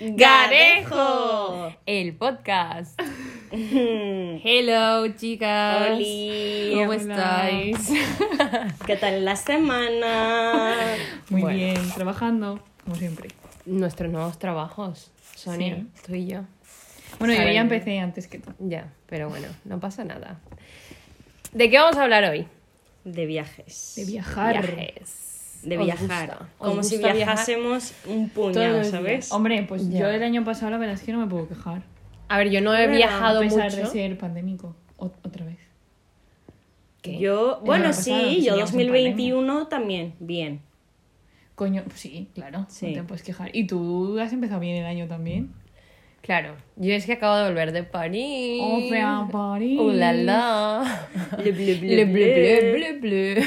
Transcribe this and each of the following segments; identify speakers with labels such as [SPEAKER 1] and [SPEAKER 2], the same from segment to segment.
[SPEAKER 1] Garejo.
[SPEAKER 2] El podcast. Hello, chicas.
[SPEAKER 1] Oli.
[SPEAKER 2] ¿Cómo
[SPEAKER 1] Hola.
[SPEAKER 2] estáis?
[SPEAKER 1] ¿Qué tal la semana?
[SPEAKER 3] Muy
[SPEAKER 2] Bueno.
[SPEAKER 3] bien, trabajando, como siempre.
[SPEAKER 2] Nuestros nuevos trabajos, Sonia,
[SPEAKER 3] Sí.
[SPEAKER 2] tú y yo.
[SPEAKER 3] Bueno, yo ya empecé antes que tú.
[SPEAKER 2] Ya, pero bueno, no pasa nada. ¿De qué vamos a hablar hoy?
[SPEAKER 1] De viajes.
[SPEAKER 3] De viajar.
[SPEAKER 2] Viajes.
[SPEAKER 1] De
[SPEAKER 2] ¿Os
[SPEAKER 1] viajar. Como si
[SPEAKER 2] viajar?
[SPEAKER 1] viajásemos un puñado, ¿sabes?
[SPEAKER 3] Hombre, pues
[SPEAKER 2] Ya.
[SPEAKER 3] yo el año pasado la verdad es que no me puedo quejar.
[SPEAKER 2] A ver, yo no he
[SPEAKER 1] Bueno,
[SPEAKER 2] viajado
[SPEAKER 3] a pesar
[SPEAKER 2] mucho.
[SPEAKER 3] de ser pandémico. O- otra vez.
[SPEAKER 2] ¿Qué?
[SPEAKER 1] Yo, bueno,
[SPEAKER 3] pasado,
[SPEAKER 1] sí, yo
[SPEAKER 3] seguíamos en
[SPEAKER 1] 2021 también, bien.
[SPEAKER 3] Coño, pues sí, claro.
[SPEAKER 1] Sí.
[SPEAKER 3] No te puedes quejar. ¿Y tú has empezado bien el año también?
[SPEAKER 2] Claro, yo es que acabo de volver de París.
[SPEAKER 3] Oh, fue a París.
[SPEAKER 2] ¡Oh, la la!
[SPEAKER 1] Ble, ble, ble,
[SPEAKER 2] Le ble,
[SPEAKER 1] ble.
[SPEAKER 2] ble, ble, ble.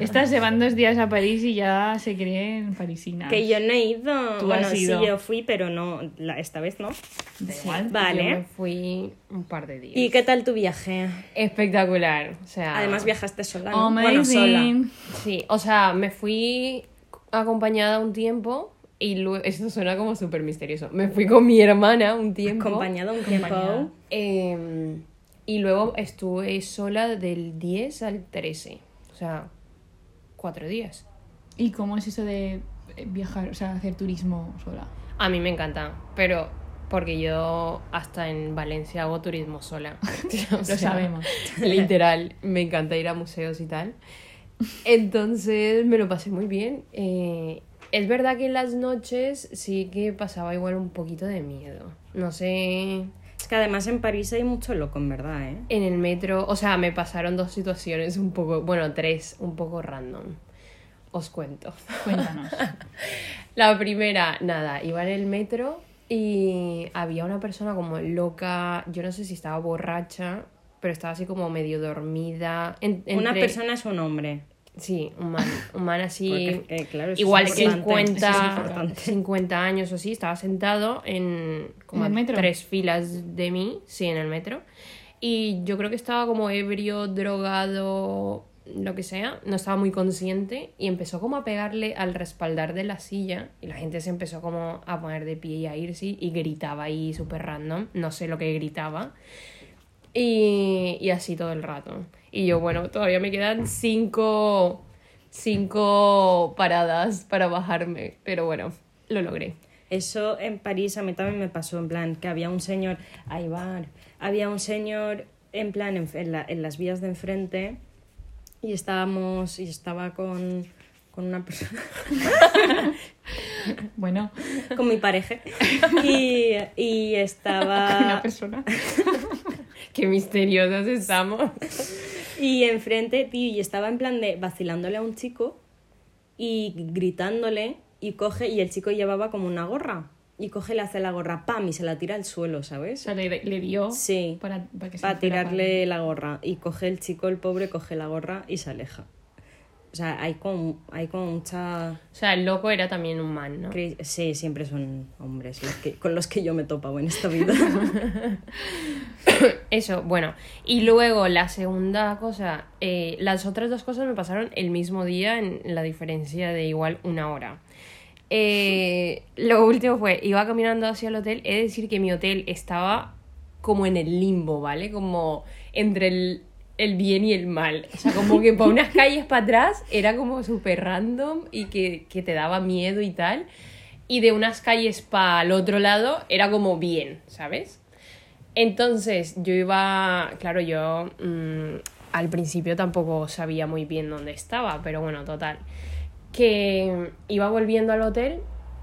[SPEAKER 3] Estas se van dos días a París y ya se creen parisinas.
[SPEAKER 1] Que yo no he ido.
[SPEAKER 3] Tú
[SPEAKER 1] bueno,
[SPEAKER 3] has ido.
[SPEAKER 1] sí, yo fui, pero no, la- esta vez no.
[SPEAKER 3] Da igual.
[SPEAKER 1] Vale.
[SPEAKER 2] Yo me fui un par de días.
[SPEAKER 1] ¿Y qué tal tu viaje?
[SPEAKER 2] Espectacular. O sea,
[SPEAKER 1] Además viajaste sola, ¿no? Bueno, sola.
[SPEAKER 2] Sí, o sea, me fui acompañada un tiempo y luego, esto suena como súper misterioso, me fui con mi hermana un tiempo.
[SPEAKER 1] Acompañado un
[SPEAKER 3] Acompañada.
[SPEAKER 1] tiempo.
[SPEAKER 2] eh, y luego estuve sola del 10 al 13. Sea, cuatro días.
[SPEAKER 3] ¿Y cómo es eso de eh, viajar, o sea, hacer turismo sola?
[SPEAKER 2] A mí me encanta, pero porque yo hasta en Valencia hago turismo sola.
[SPEAKER 3] Lo
[SPEAKER 2] sea,
[SPEAKER 3] sabemos.
[SPEAKER 2] Literal, me encanta ir a museos y tal. Entonces me lo pasé muy bien. Eh, es verdad que en las noches sí que pasaba igual un poquito de miedo. No sé,
[SPEAKER 1] que además en París hay mucho loco, en verdad, ¿eh?
[SPEAKER 2] en el metro, o sea, me pasaron dos situaciones un poco, bueno, tres, un poco random. Os cuento.
[SPEAKER 3] Cuéntanos.
[SPEAKER 2] La primera, nada, iba en el metro y había una persona como loca, yo no sé si estaba borracha, pero estaba así como medio dormida. en-
[SPEAKER 1] Una persona es un hombre.
[SPEAKER 2] Sí, un man, un man así,
[SPEAKER 1] Porque, eh, claro,
[SPEAKER 2] igual
[SPEAKER 1] es importante, eso es
[SPEAKER 2] 50,
[SPEAKER 1] importante.
[SPEAKER 2] 50 años o así, estaba sentado en como
[SPEAKER 3] ¿En el
[SPEAKER 2] a
[SPEAKER 3] metro?
[SPEAKER 2] tres filas de mí, sí, en el metro. Y yo creo que estaba como ebrio, drogado, lo que sea, no estaba muy consciente y empezó como a pegarle al respaldar de la silla y la gente se empezó como a poner de pie y a irse y gritaba ahí súper random, no sé lo que gritaba. Y, y así todo el rato. Y yo, bueno, todavía me quedan cinco, cinco paradas para bajarme, pero bueno, lo logré.
[SPEAKER 1] Eso en París a mí también me pasó, en plan, que había un señor, ahí va, había un señor, en plan, en, en la- en las vías de enfrente, y estábamos, y estaba con, con una persona,
[SPEAKER 3] Bueno,
[SPEAKER 1] con mi pareja, y, y
[SPEAKER 3] una
[SPEAKER 1] estaba,
[SPEAKER 3] persona.
[SPEAKER 2] Qué misteriosas estamos.
[SPEAKER 1] y enfrente, tío, y estaba en plan de vacilándole a un chico, y gritándole, y coge, y el chico llevaba como una gorra, y coge, le hace la gorra, pam, y se la tira al suelo,
[SPEAKER 3] O
[SPEAKER 1] ¿sabes?
[SPEAKER 3] sea, le, le dio
[SPEAKER 1] Sí.
[SPEAKER 3] para, para que se
[SPEAKER 1] para
[SPEAKER 3] fuera
[SPEAKER 1] tirarle la gorra y coge el chico, el pobre, coge la gorra y se aleja. O sea, hay como, hay como mucha...
[SPEAKER 2] O sea, el loco era también un man, ¿no?
[SPEAKER 1] Sí, siempre son hombres los que, con los que yo me he topado en esta vida.
[SPEAKER 2] Eso, bueno. Y luego la segunda cosa, eh, las otras dos cosas me pasaron el mismo día en la diferencia de igual una hora. Eh, lo último fue, iba caminando hacia el hotel, he de decir que mi hotel estaba como en el limbo, ¿vale? Como entre el, el bien y el mal. O sea, como que por unas calles para atrás era como súper random y que, que te daba miedo y tal. Y de unas calles para el otro lado era como bien, ¿sabes? Entonces yo iba, claro, yo mm, al principio tampoco sabía muy bien dónde estaba, pero bueno, total. Que iba volviendo al hotel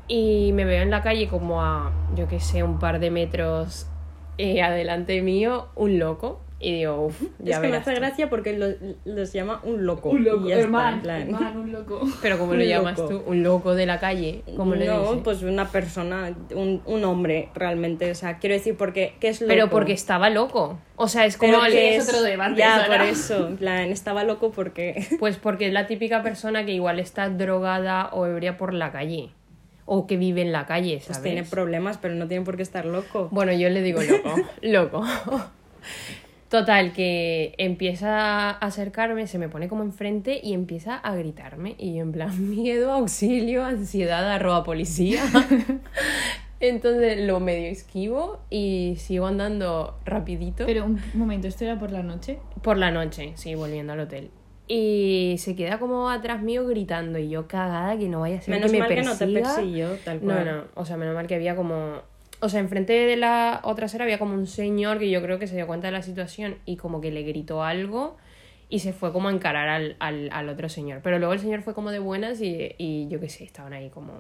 [SPEAKER 2] y me veo en la calle como a, yo qué sé, un par de metros eh, adelante mío, un loco. Y digo, uff, ya
[SPEAKER 1] es que me hace
[SPEAKER 2] tú".
[SPEAKER 1] gracia porque lo- los llama un loco.
[SPEAKER 3] Un loco,
[SPEAKER 1] y ya está,
[SPEAKER 3] hermano,
[SPEAKER 1] en plan.
[SPEAKER 3] hermano, un loco.
[SPEAKER 2] Pero ¿cómo lo
[SPEAKER 1] Un
[SPEAKER 2] llamas
[SPEAKER 1] loco.
[SPEAKER 2] tú? ¿Un loco de la calle? ¿Cómo le
[SPEAKER 1] no,
[SPEAKER 2] dices?
[SPEAKER 1] pues una persona, un, un hombre realmente. O sea, quiero decir, porque ¿qué es loco?
[SPEAKER 2] Pero porque estaba loco. O sea, es como...
[SPEAKER 1] Pero
[SPEAKER 2] el-
[SPEAKER 1] que
[SPEAKER 3] es otro debate,
[SPEAKER 1] Ya,
[SPEAKER 3] Sara.
[SPEAKER 1] por eso. En plan, estaba loco porque...
[SPEAKER 2] Pues porque es la típica persona que igual está drogada o ebria por la calle. O que vive en la calle,
[SPEAKER 1] Pues
[SPEAKER 2] ¿sabes?
[SPEAKER 1] tiene problemas, pero no tiene por qué estar loco.
[SPEAKER 2] Bueno, yo le digo loco, loco. Total, que empieza a acercarme, se me pone como enfrente y empieza a gritarme. Y yo en plan, miedo, auxilio, ansiedad, arroba policía. Entonces lo medio esquivo y sigo andando rapidito.
[SPEAKER 3] Pero un momento, ¿esto era por la noche?
[SPEAKER 2] Por la noche, sí, volviendo al hotel. Y se queda como atrás mío gritando y yo cagada que no vaya a ser
[SPEAKER 1] Menos
[SPEAKER 2] que me
[SPEAKER 1] mal que no te persiguió, tal
[SPEAKER 2] No,
[SPEAKER 1] cual.
[SPEAKER 2] no, o sea, menos mal que había como... O sea, enfrente de la otra acera había como un señor que yo creo que se dio cuenta de la situación y como que le gritó algo y se fue como a encarar al, al, al otro señor. Pero luego el señor fue como de buenas y, y yo qué sé, estaban ahí como...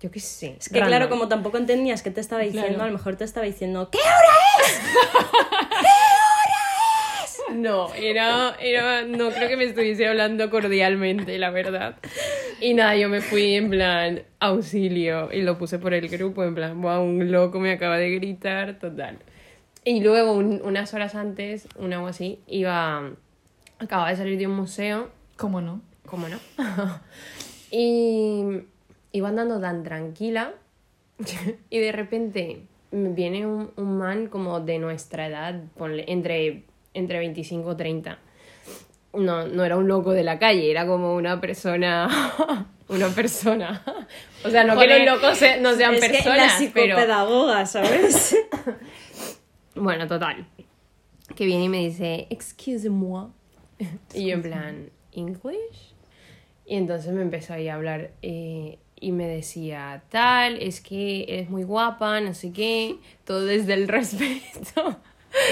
[SPEAKER 2] Yo qué sé.
[SPEAKER 1] Es que
[SPEAKER 2] random.
[SPEAKER 1] claro, como tampoco entendías qué te estaba diciendo,
[SPEAKER 3] Claro.
[SPEAKER 1] a lo mejor te estaba diciendo ¿Qué?
[SPEAKER 2] No, era, era, no creo que me estuviese hablando cordialmente, la verdad. Y nada, yo me fui en plan auxilio y lo puse por el grupo en plan, wow, un loco me acaba de gritar, total. Y luego, un- unas horas antes, una algo así, iba, acababa de salir de un museo,
[SPEAKER 3] ¿Cómo no?
[SPEAKER 2] ¿cómo no? y iba andando tan tranquila y de repente viene un, un man como de nuestra edad, ponle, entre, entre 25 o 30. No, no era un loco de la calle, era como una persona. Una persona. O sea, no que los locos se- no sean
[SPEAKER 1] es que la
[SPEAKER 2] personas, pero.
[SPEAKER 1] ¿sabes?
[SPEAKER 2] Bueno, total. Que viene y me dice, excuse-moi. Y yo en plan, ¿English? Y entonces me empezó ahí a hablar eh, y me decía, tal, es que eres muy guapa, no sé qué, todo desde el respeto.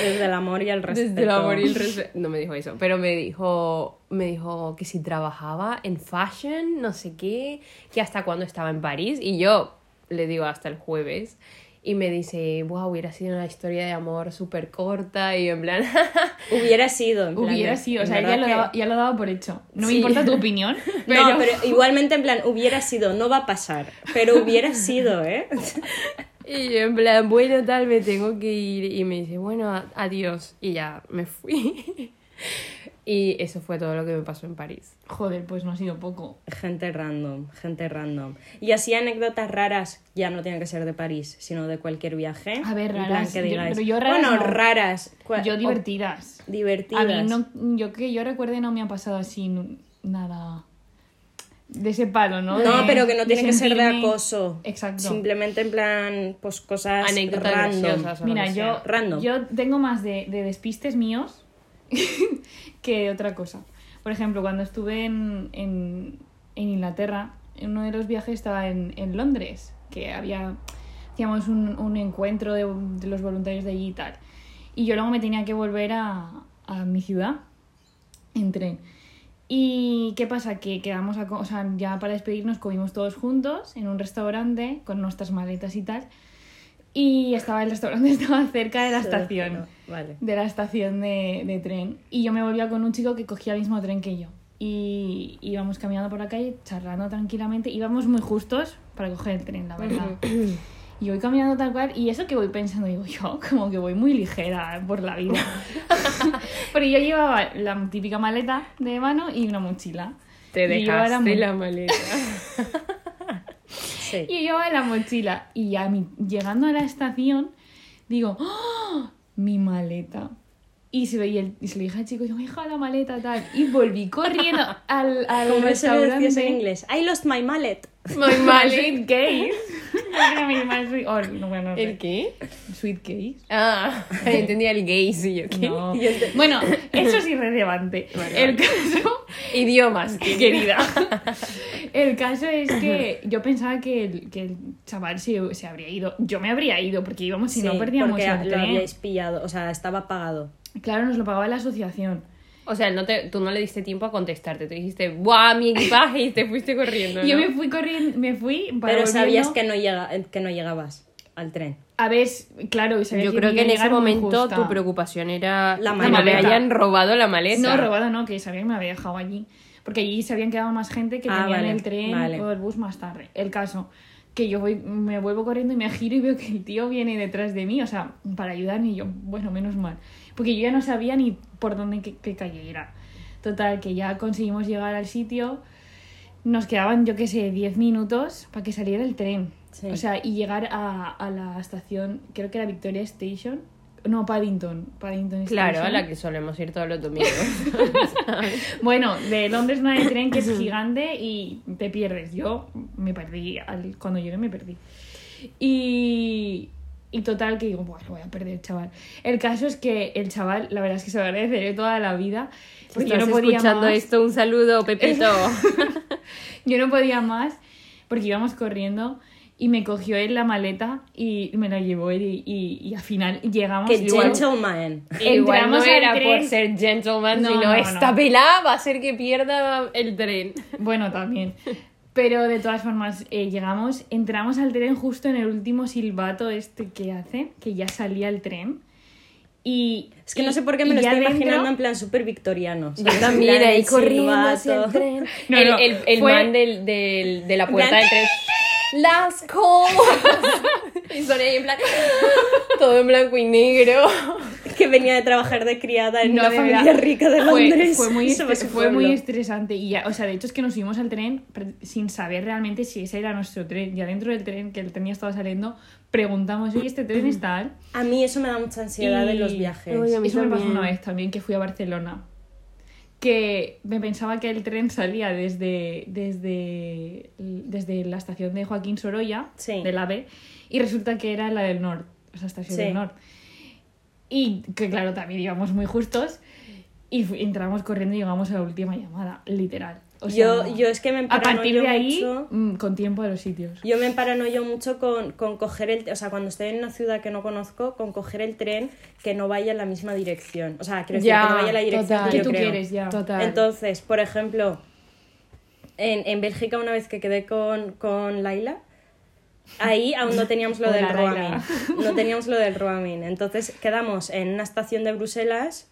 [SPEAKER 1] Desde el amor y el respeto.
[SPEAKER 2] Desde el amor y el respeto. No me dijo eso, pero me dijo, me dijo que si trabajaba en fashion, no sé qué, que hasta cuando estaba en París. Y yo le digo hasta el jueves. Y me dice, wow, hubiera sido una historia de amor súper corta. Y en plan,
[SPEAKER 1] Hubiera sido. en plan,
[SPEAKER 3] Hubiera sido, o sea, ya lo, daba, ya lo daba por hecho. No me importa tu opinión, pero...
[SPEAKER 1] No, pero igualmente en plan, hubiera sido, no va a pasar, pero hubiera sido, ¿eh?
[SPEAKER 2] y yo en plan, bueno, tal, me tengo que ir. Y me dice, bueno, adiós. Y ya me fui. y eso fue todo lo que me pasó en París.
[SPEAKER 3] Joder, pues no ha sido poco.
[SPEAKER 1] Gente random, gente random. Y así anécdotas raras, ya no tienen que ser de París, sino de cualquier viaje.
[SPEAKER 3] A ver,
[SPEAKER 1] En plan
[SPEAKER 3] raras,
[SPEAKER 1] que
[SPEAKER 3] yo-
[SPEAKER 1] digáis,
[SPEAKER 3] pero yo raras
[SPEAKER 1] Bueno,
[SPEAKER 3] no.
[SPEAKER 1] raras.
[SPEAKER 3] Yo
[SPEAKER 1] o
[SPEAKER 3] divertidas.
[SPEAKER 1] divertidas.
[SPEAKER 3] A mí, no, yo que yo recuerde, no me ha pasado así nada de ese palo, ¿no?
[SPEAKER 1] No,
[SPEAKER 3] De-
[SPEAKER 1] pero que no tiene que ser de acoso.
[SPEAKER 3] Exacto.
[SPEAKER 1] Simplemente en plan, pues cosas
[SPEAKER 2] Anécdotas
[SPEAKER 1] random.
[SPEAKER 3] Mira.
[SPEAKER 1] Random.
[SPEAKER 3] yo tengo más de, de despistes míos que de otra cosa. Por ejemplo, cuando estuve en, en, en Inglaterra, en uno de los viajes estaba en, en Londres, que había, hacíamos un, un encuentro de, de los voluntarios de allí y tal. Y yo luego me tenía que volver a, a mi ciudad en tren. ¿Y qué pasa? Que quedamos, a, o sea, ya para despedirnos comimos todos juntos en un restaurante con nuestras maletas y tal. Y estaba el restaurante estaba cerca de la estación,
[SPEAKER 1] Vale.
[SPEAKER 3] de la estación de, de tren. Y yo me volvía con un chico que cogía el mismo tren que yo. Y íbamos caminando por la calle, charlando tranquilamente. Íbamos muy justos para coger el tren, la verdad. Y voy caminando tal cual, y eso que voy pensando, digo yo, como que voy muy ligera por la vida. Porque yo llevaba la típica maleta de mano y una mochila.
[SPEAKER 2] Te
[SPEAKER 3] Y
[SPEAKER 2] dejaste
[SPEAKER 3] muy-
[SPEAKER 2] la maleta.
[SPEAKER 1] Sí.
[SPEAKER 3] Y yo llevaba la mochila. Y ya mi- llegando a la estación, digo, ¡Ah! mi maleta. Y se, veía el- y se lo dije al chico, yo me he dejado la maleta tal. Y volví corriendo al, al
[SPEAKER 1] Como eso
[SPEAKER 3] restaurante.
[SPEAKER 1] decías en inglés. I lost my mallet.
[SPEAKER 2] My
[SPEAKER 3] mal sweet- oh, no, bueno, no sé.
[SPEAKER 2] ¿El qué?
[SPEAKER 3] Suitcase.
[SPEAKER 2] Ah, entendía el gays y yo qué.
[SPEAKER 3] No. Bueno, eso es irrelevante.
[SPEAKER 2] Vale,
[SPEAKER 3] el
[SPEAKER 2] vale.
[SPEAKER 3] caso,
[SPEAKER 2] Idiomas,
[SPEAKER 3] querida. El caso es que yo pensaba que el, que el chaval se, se habría ido. Yo me habría ido porque íbamos y no
[SPEAKER 1] Sí,
[SPEAKER 3] perdíamos
[SPEAKER 1] porque
[SPEAKER 3] el
[SPEAKER 1] lo
[SPEAKER 3] tren.
[SPEAKER 1] habíais pillado, o sea, estaba pagado.
[SPEAKER 3] Claro, nos lo pagaba la asociación.
[SPEAKER 2] O sea, no te, tú no le diste tiempo a contestarte. Tú dijiste, ¡buah, mi equipaje! Y te fuiste corriendo.
[SPEAKER 3] Yo
[SPEAKER 2] ¿no?
[SPEAKER 3] me fui corriendo, me fui para
[SPEAKER 1] Pero sabías que no, llega, eh, que no llegabas al tren.
[SPEAKER 3] A ver, claro,
[SPEAKER 2] Yo creo que en ese momento tu preocupación era
[SPEAKER 1] La
[SPEAKER 2] que
[SPEAKER 3] maleta.
[SPEAKER 2] hayan robado la maleta.
[SPEAKER 3] No, robado no, que sabía que me había dejado allí. Porque allí se habían quedado más gente que
[SPEAKER 1] Ah,
[SPEAKER 3] tenían
[SPEAKER 1] vale,
[SPEAKER 3] el tren
[SPEAKER 1] vale.
[SPEAKER 3] o el bus más tarde. El caso, que yo voy, me vuelvo corriendo y me giro y veo que el tío viene detrás de mí, o sea, para ayudarme y yo, bueno, menos mal. Porque yo ya no sabía ni por dónde, qué, qué calle era. Total, que ya conseguimos llegar al sitio. Nos quedaban, yo qué sé, 10 minutos para que saliera el tren.
[SPEAKER 1] Sí.
[SPEAKER 3] O sea, y llegar a, a la estación, creo que era Victoria Station. No, Paddington. Paddington
[SPEAKER 2] Claro, a la que solemos ir todos los domingos.
[SPEAKER 3] Bueno, de Londres no hay tren que es gigante y te pierdes. Yo me perdí, al- cuando llegué me perdí. Y, y total, que digo, bueno, voy a perder, chaval. El caso es que el chaval, la verdad es que se lo agradeceré toda la vida. Porque yo
[SPEAKER 2] ¿Estás
[SPEAKER 3] no podía
[SPEAKER 2] escuchando
[SPEAKER 3] más.
[SPEAKER 2] esto? Un saludo, Pepito.
[SPEAKER 3] Yo no podía más porque íbamos corriendo y me cogió él la maleta y me la llevó él y, y, y al final llegamos.
[SPEAKER 1] Que
[SPEAKER 3] igual-
[SPEAKER 1] gentleman.
[SPEAKER 2] Igual no era
[SPEAKER 3] tren.
[SPEAKER 2] por ser gentleman,
[SPEAKER 3] No,
[SPEAKER 2] sino
[SPEAKER 3] no,
[SPEAKER 2] esta
[SPEAKER 3] no.
[SPEAKER 2] pelada va a ser que pierda el tren.
[SPEAKER 3] Bueno, también. Pero de todas formas, eh, llegamos, entramos al tren justo en el último silbato este que hace, que ya salía el tren. Y,
[SPEAKER 1] Es que no
[SPEAKER 3] y-
[SPEAKER 1] sé por qué me lo estoy
[SPEAKER 3] dentro-
[SPEAKER 1] imaginando en plan súper victoriano.
[SPEAKER 2] Yo también ahí
[SPEAKER 1] el
[SPEAKER 2] corriendo hacia el tren.
[SPEAKER 3] No,
[SPEAKER 2] el,
[SPEAKER 3] no,
[SPEAKER 2] el, el
[SPEAKER 3] fue-
[SPEAKER 2] man del, del- de la puerta del tren. Las cosas. y son ahí en plan. Todo en blanco y negro.
[SPEAKER 1] Que venía de trabajar de criada en
[SPEAKER 3] No,
[SPEAKER 1] una familia
[SPEAKER 3] verdad,
[SPEAKER 1] rica de
[SPEAKER 3] fue-
[SPEAKER 1] Londres.
[SPEAKER 3] Fue, muy, estre-
[SPEAKER 1] su
[SPEAKER 3] fue muy estresante. Y ya, o sea, de hecho es que nos subimos al tren sin saber realmente si ese era nuestro tren. Ya dentro del tren, que el tren ya estaba saliendo, preguntamos, oye, ¿este tren está?
[SPEAKER 1] A mí eso me da mucha ansiedad
[SPEAKER 3] Y-
[SPEAKER 1] en los viajes.
[SPEAKER 2] Uy, a mí
[SPEAKER 3] Eso me pasó una vez también, que fui a Barcelona. Que me pensaba que el tren salía desde, desde, desde la estación de Joaquín Sorolla,
[SPEAKER 1] Sí.
[SPEAKER 3] del AVE, y resulta que era la del norte, o sea, estación
[SPEAKER 1] Sí.
[SPEAKER 3] del norte. Y que claro, también íbamos muy justos y entramos corriendo y llegamos a la última llamada, literal. O sea,
[SPEAKER 1] yo, yo es que me
[SPEAKER 3] a
[SPEAKER 1] emparanoyo
[SPEAKER 3] partir de ahí,
[SPEAKER 1] mucho.
[SPEAKER 3] mm, con tiempo a los sitios.
[SPEAKER 1] Yo me emparanoyo mucho con, con coger el... O sea, cuando estoy en una ciudad que no conozco, con coger el tren que no vaya en la misma dirección. O sea, quiero decir, que no vaya en la dirección
[SPEAKER 2] total.
[SPEAKER 1] que yo
[SPEAKER 3] tú
[SPEAKER 1] creo.
[SPEAKER 3] quieres ya.
[SPEAKER 2] Total.
[SPEAKER 1] Entonces, por ejemplo, en, en Bélgica una vez que quedé con, con Laila, ahí aún no teníamos lo del
[SPEAKER 3] Hola. Laila.
[SPEAKER 1] No teníamos lo del roaming. Entonces quedamos en una estación de Bruselas.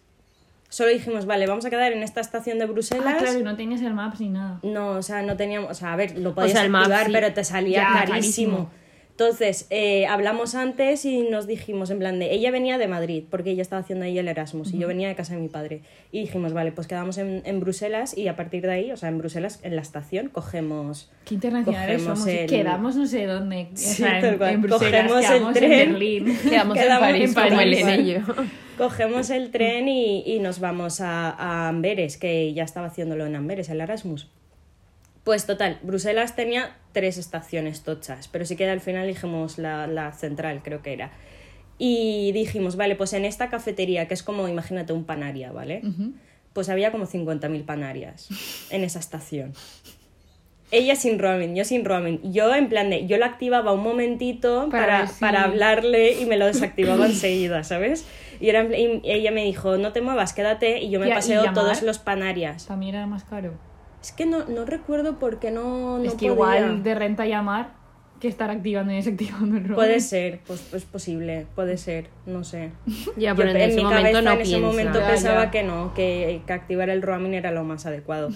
[SPEAKER 1] Solo dijimos, vale, vamos a quedar en esta estación de Bruselas.
[SPEAKER 3] Ah, claro, no tenías el Maps ni nada.
[SPEAKER 1] No, o sea, no teníamos, o sea, a ver, lo podías
[SPEAKER 2] sea, el map
[SPEAKER 1] activar,
[SPEAKER 2] sí.
[SPEAKER 1] pero te salía
[SPEAKER 3] Ya,
[SPEAKER 1] carísimo.
[SPEAKER 3] carísimo.
[SPEAKER 1] Entonces, eh, hablamos antes y nos dijimos, en plan de, ella venía de Madrid, porque ella estaba haciendo ahí el Erasmus, y yo venía de casa de mi padre. Y dijimos, vale, pues quedamos en, en Bruselas y a partir de ahí, o sea, en Bruselas, en la estación, cogemos...
[SPEAKER 3] Qué internacionales
[SPEAKER 1] Cogemos
[SPEAKER 3] somos. y
[SPEAKER 1] el-
[SPEAKER 3] Quedamos no sé dónde. O
[SPEAKER 1] Sí,
[SPEAKER 3] sea, en, Bruselas,
[SPEAKER 1] Cogemos el tren.
[SPEAKER 3] en Berlín.
[SPEAKER 2] Quedamos, en París, como yo.
[SPEAKER 1] Cogemos el tren y, y nos vamos a, a Amberes, que ya estaba haciéndolo en Amberes, el Erasmus. Pues total, Bruselas tenía tres estaciones tochas, pero sí que al final dijimos la, la central, creo que era. Y dijimos, vale, pues en esta cafetería, que es como, imagínate, un panaria, ¿vale? Pues había como 50.000 panarias en esa estación. Ella sin roaming, yo sin roaming. Yo en plan de, yo lo activaba un momentito
[SPEAKER 3] Para
[SPEAKER 1] para, hablarle y me lo desactivaba enseguida, ¿sabes? Y, era y ella me dijo, no te muevas, quédate, y yo me
[SPEAKER 3] Tía, ¿y
[SPEAKER 1] paseo todos los panarias.
[SPEAKER 3] También era más caro.
[SPEAKER 1] Es que no, no recuerdo por qué no, no
[SPEAKER 3] es que
[SPEAKER 1] podía.
[SPEAKER 3] igual de renta llamar que estar activando y desactivando el roaming.
[SPEAKER 1] Puede ser, pues es posible, puede ser, no sé.
[SPEAKER 2] Ya,
[SPEAKER 1] Yo
[SPEAKER 2] pero en,
[SPEAKER 1] en
[SPEAKER 2] ese
[SPEAKER 1] mi
[SPEAKER 2] momento
[SPEAKER 1] cabeza
[SPEAKER 2] no
[SPEAKER 1] en ese
[SPEAKER 2] piensa.
[SPEAKER 1] momento
[SPEAKER 3] Ya,
[SPEAKER 1] pensaba
[SPEAKER 3] ya.
[SPEAKER 1] que no, que, que activar el roaming era lo más adecuado.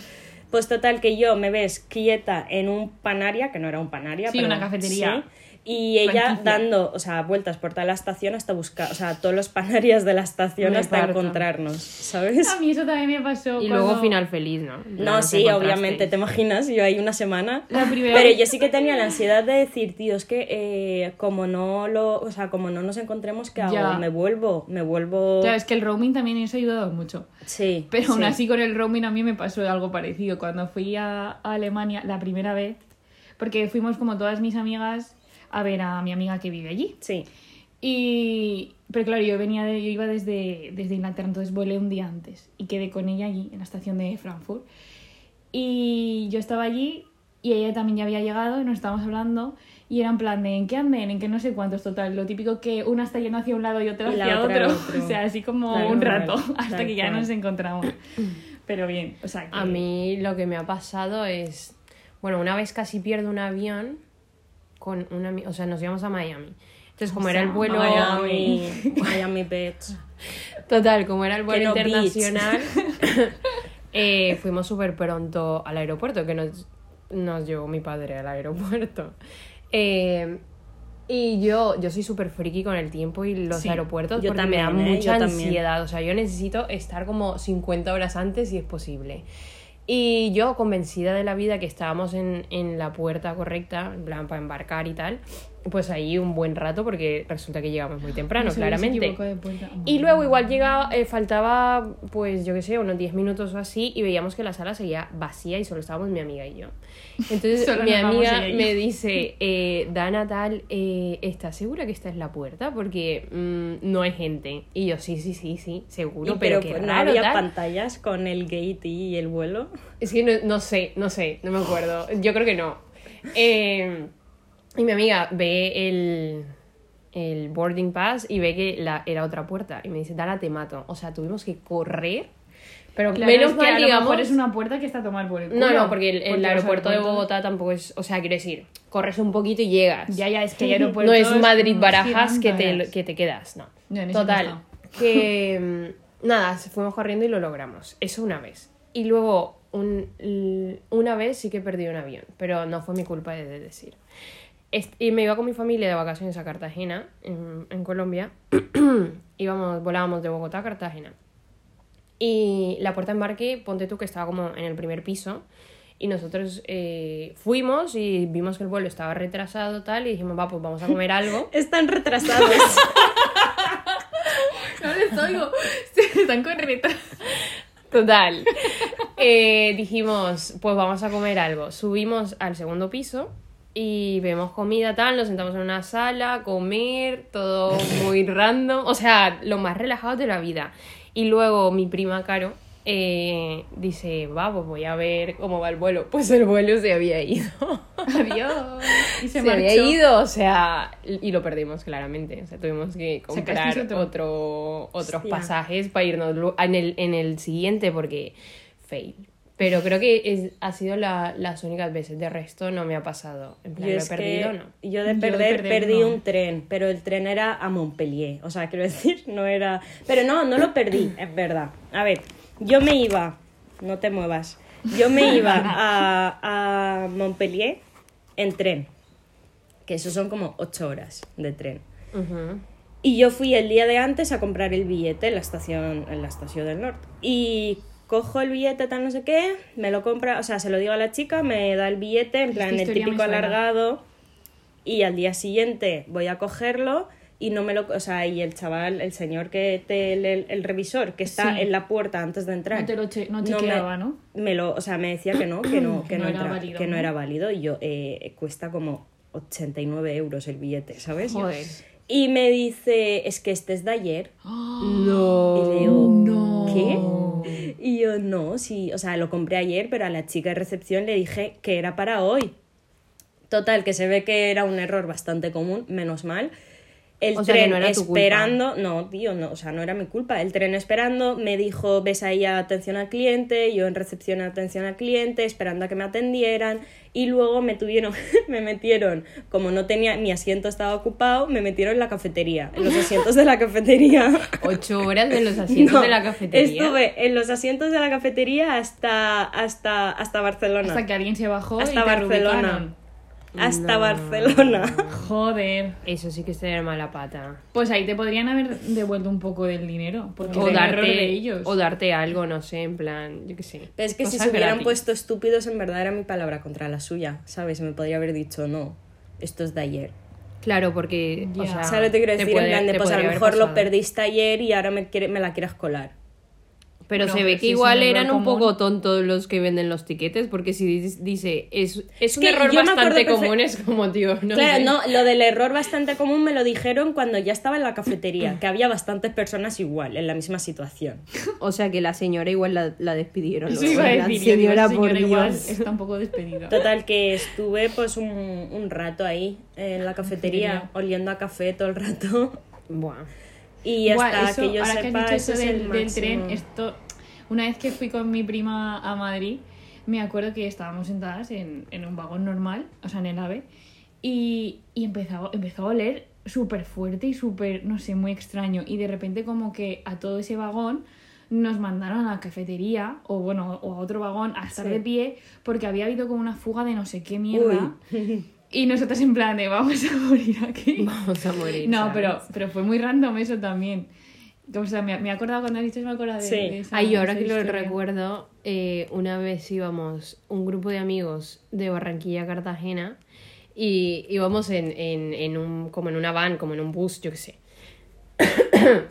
[SPEAKER 1] Pues total que yo me ves quieta en un panaria, que no era un panaria,
[SPEAKER 3] Sí,
[SPEAKER 1] pero
[SPEAKER 3] una cafetería.
[SPEAKER 1] sí, y ella
[SPEAKER 3] Franquicia.
[SPEAKER 1] dando, o sea, vueltas por toda la estación hasta buscar, o sea, todos los panarias de la estación
[SPEAKER 3] Me
[SPEAKER 1] hasta
[SPEAKER 3] parto.
[SPEAKER 1] encontrarnos, ¿sabes?
[SPEAKER 3] A mí eso también me pasó.
[SPEAKER 2] Y
[SPEAKER 3] cuando-
[SPEAKER 2] luego final feliz, ¿no?
[SPEAKER 1] No,
[SPEAKER 2] os
[SPEAKER 1] sí, obviamente, te imaginas, yo ahí una semana.
[SPEAKER 3] La primera
[SPEAKER 1] Pero
[SPEAKER 3] vez-
[SPEAKER 1] yo sí que tenía la ansiedad de decir, tío, es que eh, como no lo, o sea, como no nos encontremos, ¿qué hago?
[SPEAKER 3] Ya.
[SPEAKER 1] Me vuelvo, me vuelvo.
[SPEAKER 3] Claro, es que el roaming también eso ha ayudado mucho.
[SPEAKER 1] Sí.
[SPEAKER 3] Pero aún
[SPEAKER 1] sí.
[SPEAKER 3] así con el roaming a mí me pasó algo parecido. Cuando fui a, a Alemania la primera vez, porque fuimos como todas mis amigas a ver a mi amiga que vive allí.
[SPEAKER 1] Sí.
[SPEAKER 3] Y pero claro, yo venía de, yo iba desde, desde Inglaterra, entonces volé un día antes y quedé con ella allí en la estación de Frankfurt. Y yo estaba allí y ella también ya había llegado y nos estábamos hablando y era en plan de en qué anden, en qué no sé cuántos total, lo típico que una está yendo hacia un lado y otra
[SPEAKER 1] la
[SPEAKER 3] hacia
[SPEAKER 1] otra
[SPEAKER 3] otro. o sea, así como un rato hasta que ya nos encontramos. Pero bien, o sea, que
[SPEAKER 2] A mí lo que me ha pasado es. Bueno, una vez casi pierdo un avión con una. O sea, nos íbamos a Miami. Entonces, como
[SPEAKER 3] O
[SPEAKER 2] era el vuelo.
[SPEAKER 1] Miami, Miami Beach.
[SPEAKER 2] Total, como era el vuelo
[SPEAKER 1] Que no
[SPEAKER 2] internacional, eh, fuimos súper pronto al aeropuerto, que nos, nos llevó mi padre al aeropuerto. Eh, y yo, yo soy súper friki con el tiempo y los
[SPEAKER 3] Sí,
[SPEAKER 2] aeropuertos
[SPEAKER 1] yo
[SPEAKER 2] porque me da
[SPEAKER 1] también, ¿eh?
[SPEAKER 2] mucha
[SPEAKER 1] también.
[SPEAKER 2] ansiedad. O sea, yo necesito estar como 50 horas antes si es posible. Y yo, convencida de la vida que estábamos en, en la puerta correcta, en plan para embarcar y tal, pues ahí un buen rato porque resulta que llegamos muy temprano, claramente. Y luego igual llegaba, eh, faltaba, pues yo qué sé, unos 10 minutos o así, y veíamos que la sala seguía vacía y solo estábamos mi amiga y yo. Entonces mi amiga me dice, eh, Dana tal, eh, ¿estás segura que esta es la puerta? Porque mm, no hay gente. Y yo, sí, sí, sí, sí, seguro,
[SPEAKER 1] Y
[SPEAKER 2] pero,
[SPEAKER 1] pero
[SPEAKER 2] qué
[SPEAKER 1] pues, no había
[SPEAKER 2] tal".
[SPEAKER 1] pantallas con el gate y el vuelo.
[SPEAKER 2] Es que no, no sé, no sé, no me acuerdo. Yo creo que no. Eh, y mi amiga ve el, el boarding pass y ve que la, era otra puerta. Y me dice, Dana, te mato. O sea, tuvimos que correr. Pero
[SPEAKER 3] Claro,
[SPEAKER 2] menos
[SPEAKER 3] es que
[SPEAKER 2] mal,
[SPEAKER 3] a lo
[SPEAKER 2] digamos.
[SPEAKER 3] mejor es una puerta que está a tomar por el culo.
[SPEAKER 2] No, no, porque el, el aeropuerto de Bogotá tampoco es. O sea, quiero decir, corres un poquito y llegas.
[SPEAKER 3] Ya, ya, es que hay aeropuertos...
[SPEAKER 2] no es Madrid-Barajas que te, que te quedas, no.
[SPEAKER 3] En
[SPEAKER 2] Total, que mm, nada, fuimos corriendo y lo logramos. Eso una vez. Y luego, un- una vez sí que perdí un avión, pero no fue mi culpa de decir. Y me iba con mi familia de vacaciones a Cartagena, en, en Colombia. Íbamos, volábamos de Bogotá a Cartagena. Y la puerta de embarque, ponte tú que estaba como en el primer piso. Y nosotros eh, fuimos y vimos que el vuelo estaba retrasado tal y dijimos, va, pues vamos a comer algo.
[SPEAKER 1] Están retrasados.
[SPEAKER 3] No les oigo. Se están con retraso.
[SPEAKER 2] Total. Eh, dijimos, pues vamos a comer algo. Subimos al segundo piso y vemos comida tal, nos sentamos en una sala, a comer, todo muy random. O sea, lo más relajado de la vida. Y luego mi prima Caro eh, dice, va, pues voy a ver cómo va el vuelo. Pues el vuelo se había ido.
[SPEAKER 3] Adiós. Y se,
[SPEAKER 2] Se, había ido, o sea, y lo perdimos claramente. O sea, tuvimos que comprar
[SPEAKER 3] ¿Sacasteis otro?
[SPEAKER 2] otro, otros
[SPEAKER 1] Hostia.
[SPEAKER 2] pasajes para irnos en el, en el siguiente porque fail. Pero creo que es, ha sido la- las únicas veces. De resto no me ha pasado. En plan,
[SPEAKER 1] Yo
[SPEAKER 2] lo he perdido, ¿no?
[SPEAKER 1] Yo de
[SPEAKER 3] Yo de
[SPEAKER 1] perder, perdí
[SPEAKER 3] no.
[SPEAKER 1] un tren, pero el tren era a Montpellier. O sea, quiero decir, no era. Pero no, no lo perdí, es verdad. A ver, yo me iba. No te muevas. Yo me iba a, a Montpellier en tren. Que eso son como ocho horas de tren. Y yo fui el día de antes a comprar el billete en la estación, en la estación del norte. Y cojo el billete, tal no sé qué, me lo compra, o sea, se lo digo a la chica, me da el billete, en plan el típico alargado. Y al día siguiente voy a cogerlo y no me lo, o sea, y el chaval, el señor que te, el, el revisor que está
[SPEAKER 3] Sí.
[SPEAKER 1] en la puerta antes de entrar.
[SPEAKER 3] No te lo che- no
[SPEAKER 1] me-
[SPEAKER 3] chequeaba, ¿no?
[SPEAKER 1] Me lo, o sea, me decía que no, que no, que
[SPEAKER 3] No
[SPEAKER 1] no,
[SPEAKER 3] era
[SPEAKER 1] entra-
[SPEAKER 3] válido,
[SPEAKER 1] que no
[SPEAKER 3] ¿no?
[SPEAKER 1] era válido y yo eh, cuesta como 89 euros el billete, ¿sabes?
[SPEAKER 2] Joder.
[SPEAKER 1] Y me dice, es que este es de ayer.
[SPEAKER 2] No.
[SPEAKER 1] Y le digo,
[SPEAKER 3] No.
[SPEAKER 1] ¿qué? Y yo, no, sí, o sea, lo compré ayer, pero a la chica de recepción le dije que era para hoy. Total, que se ve que era un error bastante común, menos mal. El
[SPEAKER 2] O
[SPEAKER 1] tren
[SPEAKER 2] no
[SPEAKER 1] esperando, no, tío, no, o sea, no era mi culpa. El tren esperando, me dijo, ves ahí a atención al cliente, yo en recepción a atención al cliente, esperando a que me atendieran, y luego me tuvieron, me metieron, como no tenía, mi asiento estaba ocupado, me metieron en la cafetería, en los asientos de la cafetería.
[SPEAKER 2] Ocho horas en los asientos
[SPEAKER 1] No,
[SPEAKER 2] de la cafetería.
[SPEAKER 1] Estuve en los asientos de la cafetería hasta, hasta, hasta Barcelona.
[SPEAKER 3] Hasta que alguien se bajó
[SPEAKER 1] Hasta
[SPEAKER 3] y te
[SPEAKER 1] Barcelona. Hasta
[SPEAKER 2] No.
[SPEAKER 1] Barcelona.
[SPEAKER 3] Joder.
[SPEAKER 2] Eso sí que es tener mala pata.
[SPEAKER 3] Pues ahí te podrían haber devuelto un poco del dinero. Porque
[SPEAKER 2] O
[SPEAKER 3] error de
[SPEAKER 2] darte,
[SPEAKER 3] ellos.
[SPEAKER 2] o darte algo, no sé, en plan, yo qué sé.
[SPEAKER 1] Pero es que si se hubieran
[SPEAKER 2] gratis.
[SPEAKER 1] puesto estúpidos, en verdad era mi palabra contra la suya, ¿sabes? Me podría haber dicho, no, esto es de ayer.
[SPEAKER 2] Claro, porque. O
[SPEAKER 3] Ya.
[SPEAKER 2] sea,
[SPEAKER 1] ¿Sabes lo que te quiero decir?
[SPEAKER 2] puede-
[SPEAKER 1] en plan de, pues a lo mejor lo perdiste ayer y ahora me, quiere, me la quieres colar.
[SPEAKER 2] Pero
[SPEAKER 3] No,
[SPEAKER 2] se ve que igual eran un poco tontos los que venden los tiquetes, porque si dice, es, es un
[SPEAKER 1] que
[SPEAKER 2] error bastante común, es como, tío, no
[SPEAKER 1] claro,
[SPEAKER 2] sé.
[SPEAKER 1] no, lo del error bastante común me lo dijeron cuando ya estaba en la cafetería, que había bastantes personas igual, en la misma situación.
[SPEAKER 2] O sea que la señora igual la, la despidieron.
[SPEAKER 3] Eso
[SPEAKER 2] luego,
[SPEAKER 3] iba a
[SPEAKER 2] en plan,
[SPEAKER 3] decir, yo digo,
[SPEAKER 2] señora,
[SPEAKER 3] esa
[SPEAKER 2] por
[SPEAKER 3] señora igual
[SPEAKER 2] Dios.
[SPEAKER 3] está un poco despedida.
[SPEAKER 1] Total, que estuve pues un, un rato ahí en la cafetería,
[SPEAKER 3] Cafetería.
[SPEAKER 1] oliendo a café todo el rato.
[SPEAKER 2] Buah.
[SPEAKER 1] Y hasta
[SPEAKER 3] eso,
[SPEAKER 1] que yo
[SPEAKER 3] ahora
[SPEAKER 1] sepa,
[SPEAKER 3] que has dicho
[SPEAKER 1] eso
[SPEAKER 3] eso
[SPEAKER 1] es
[SPEAKER 3] del,
[SPEAKER 1] el
[SPEAKER 3] del tren, esto, una vez que fui con mi prima a Madrid, me acuerdo que estábamos sentadas en, en un vagón normal, o sea, en el AVE, y, y empezó, empezó a oler súper fuerte y súper, no sé, muy extraño. Y de repente como que a todo ese vagón nos mandaron a la cafetería, o bueno, o a otro vagón, a estar
[SPEAKER 1] Sí.
[SPEAKER 3] de pie, porque había habido como una fuga de no sé qué mierda. Y nosotros en plan de, vamos a morir aquí.
[SPEAKER 2] Vamos a morir.
[SPEAKER 3] No,
[SPEAKER 2] ¿sabes?
[SPEAKER 3] pero, pero fue muy random eso también. O sea, me, me he acordado cuando has dicho, me acuerdo de,
[SPEAKER 1] Sí.
[SPEAKER 3] de esa,
[SPEAKER 2] Ay, ahora
[SPEAKER 3] esa
[SPEAKER 2] que lo
[SPEAKER 3] historia.
[SPEAKER 2] recuerdo, eh, una vez íbamos un grupo de amigos de Barranquilla a Cartagena Y íbamos en, en, en un, como en una van, como en un bus, yo qué sé.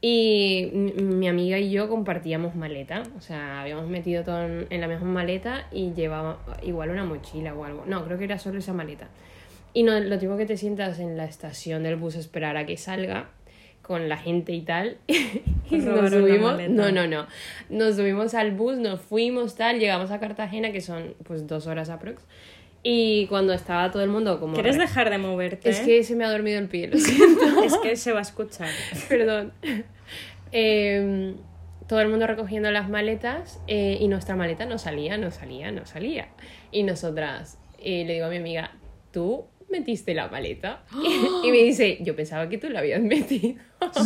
[SPEAKER 2] y mi, mi amiga y yo compartíamos maleta. O sea, habíamos metido todo en, la misma maleta y llevaba igual una mochila o algo. No, creo que era solo esa maleta. Y no, lo tipo que te sientas en la estación del bus a esperar a que salga con la gente y tal. y nos subimos. No, no, no. Nos subimos al bus, nos fuimos tal, llegamos a Cartagena, que son pues dos horas aprox. Y cuando estaba todo el mundo como...
[SPEAKER 1] ¿Quieres dejar de moverte?
[SPEAKER 2] Es que se me ha dormido el pie, lo siento.
[SPEAKER 1] es que se va a escuchar.
[SPEAKER 2] Perdón. Eh, todo el mundo recogiendo las maletas eh, y nuestra maleta no salía, no salía, no salía. Y nosotras, eh, le digo a mi amiga, ¿tú metiste la maleta? y me dice, yo pensaba que tú la habías metido.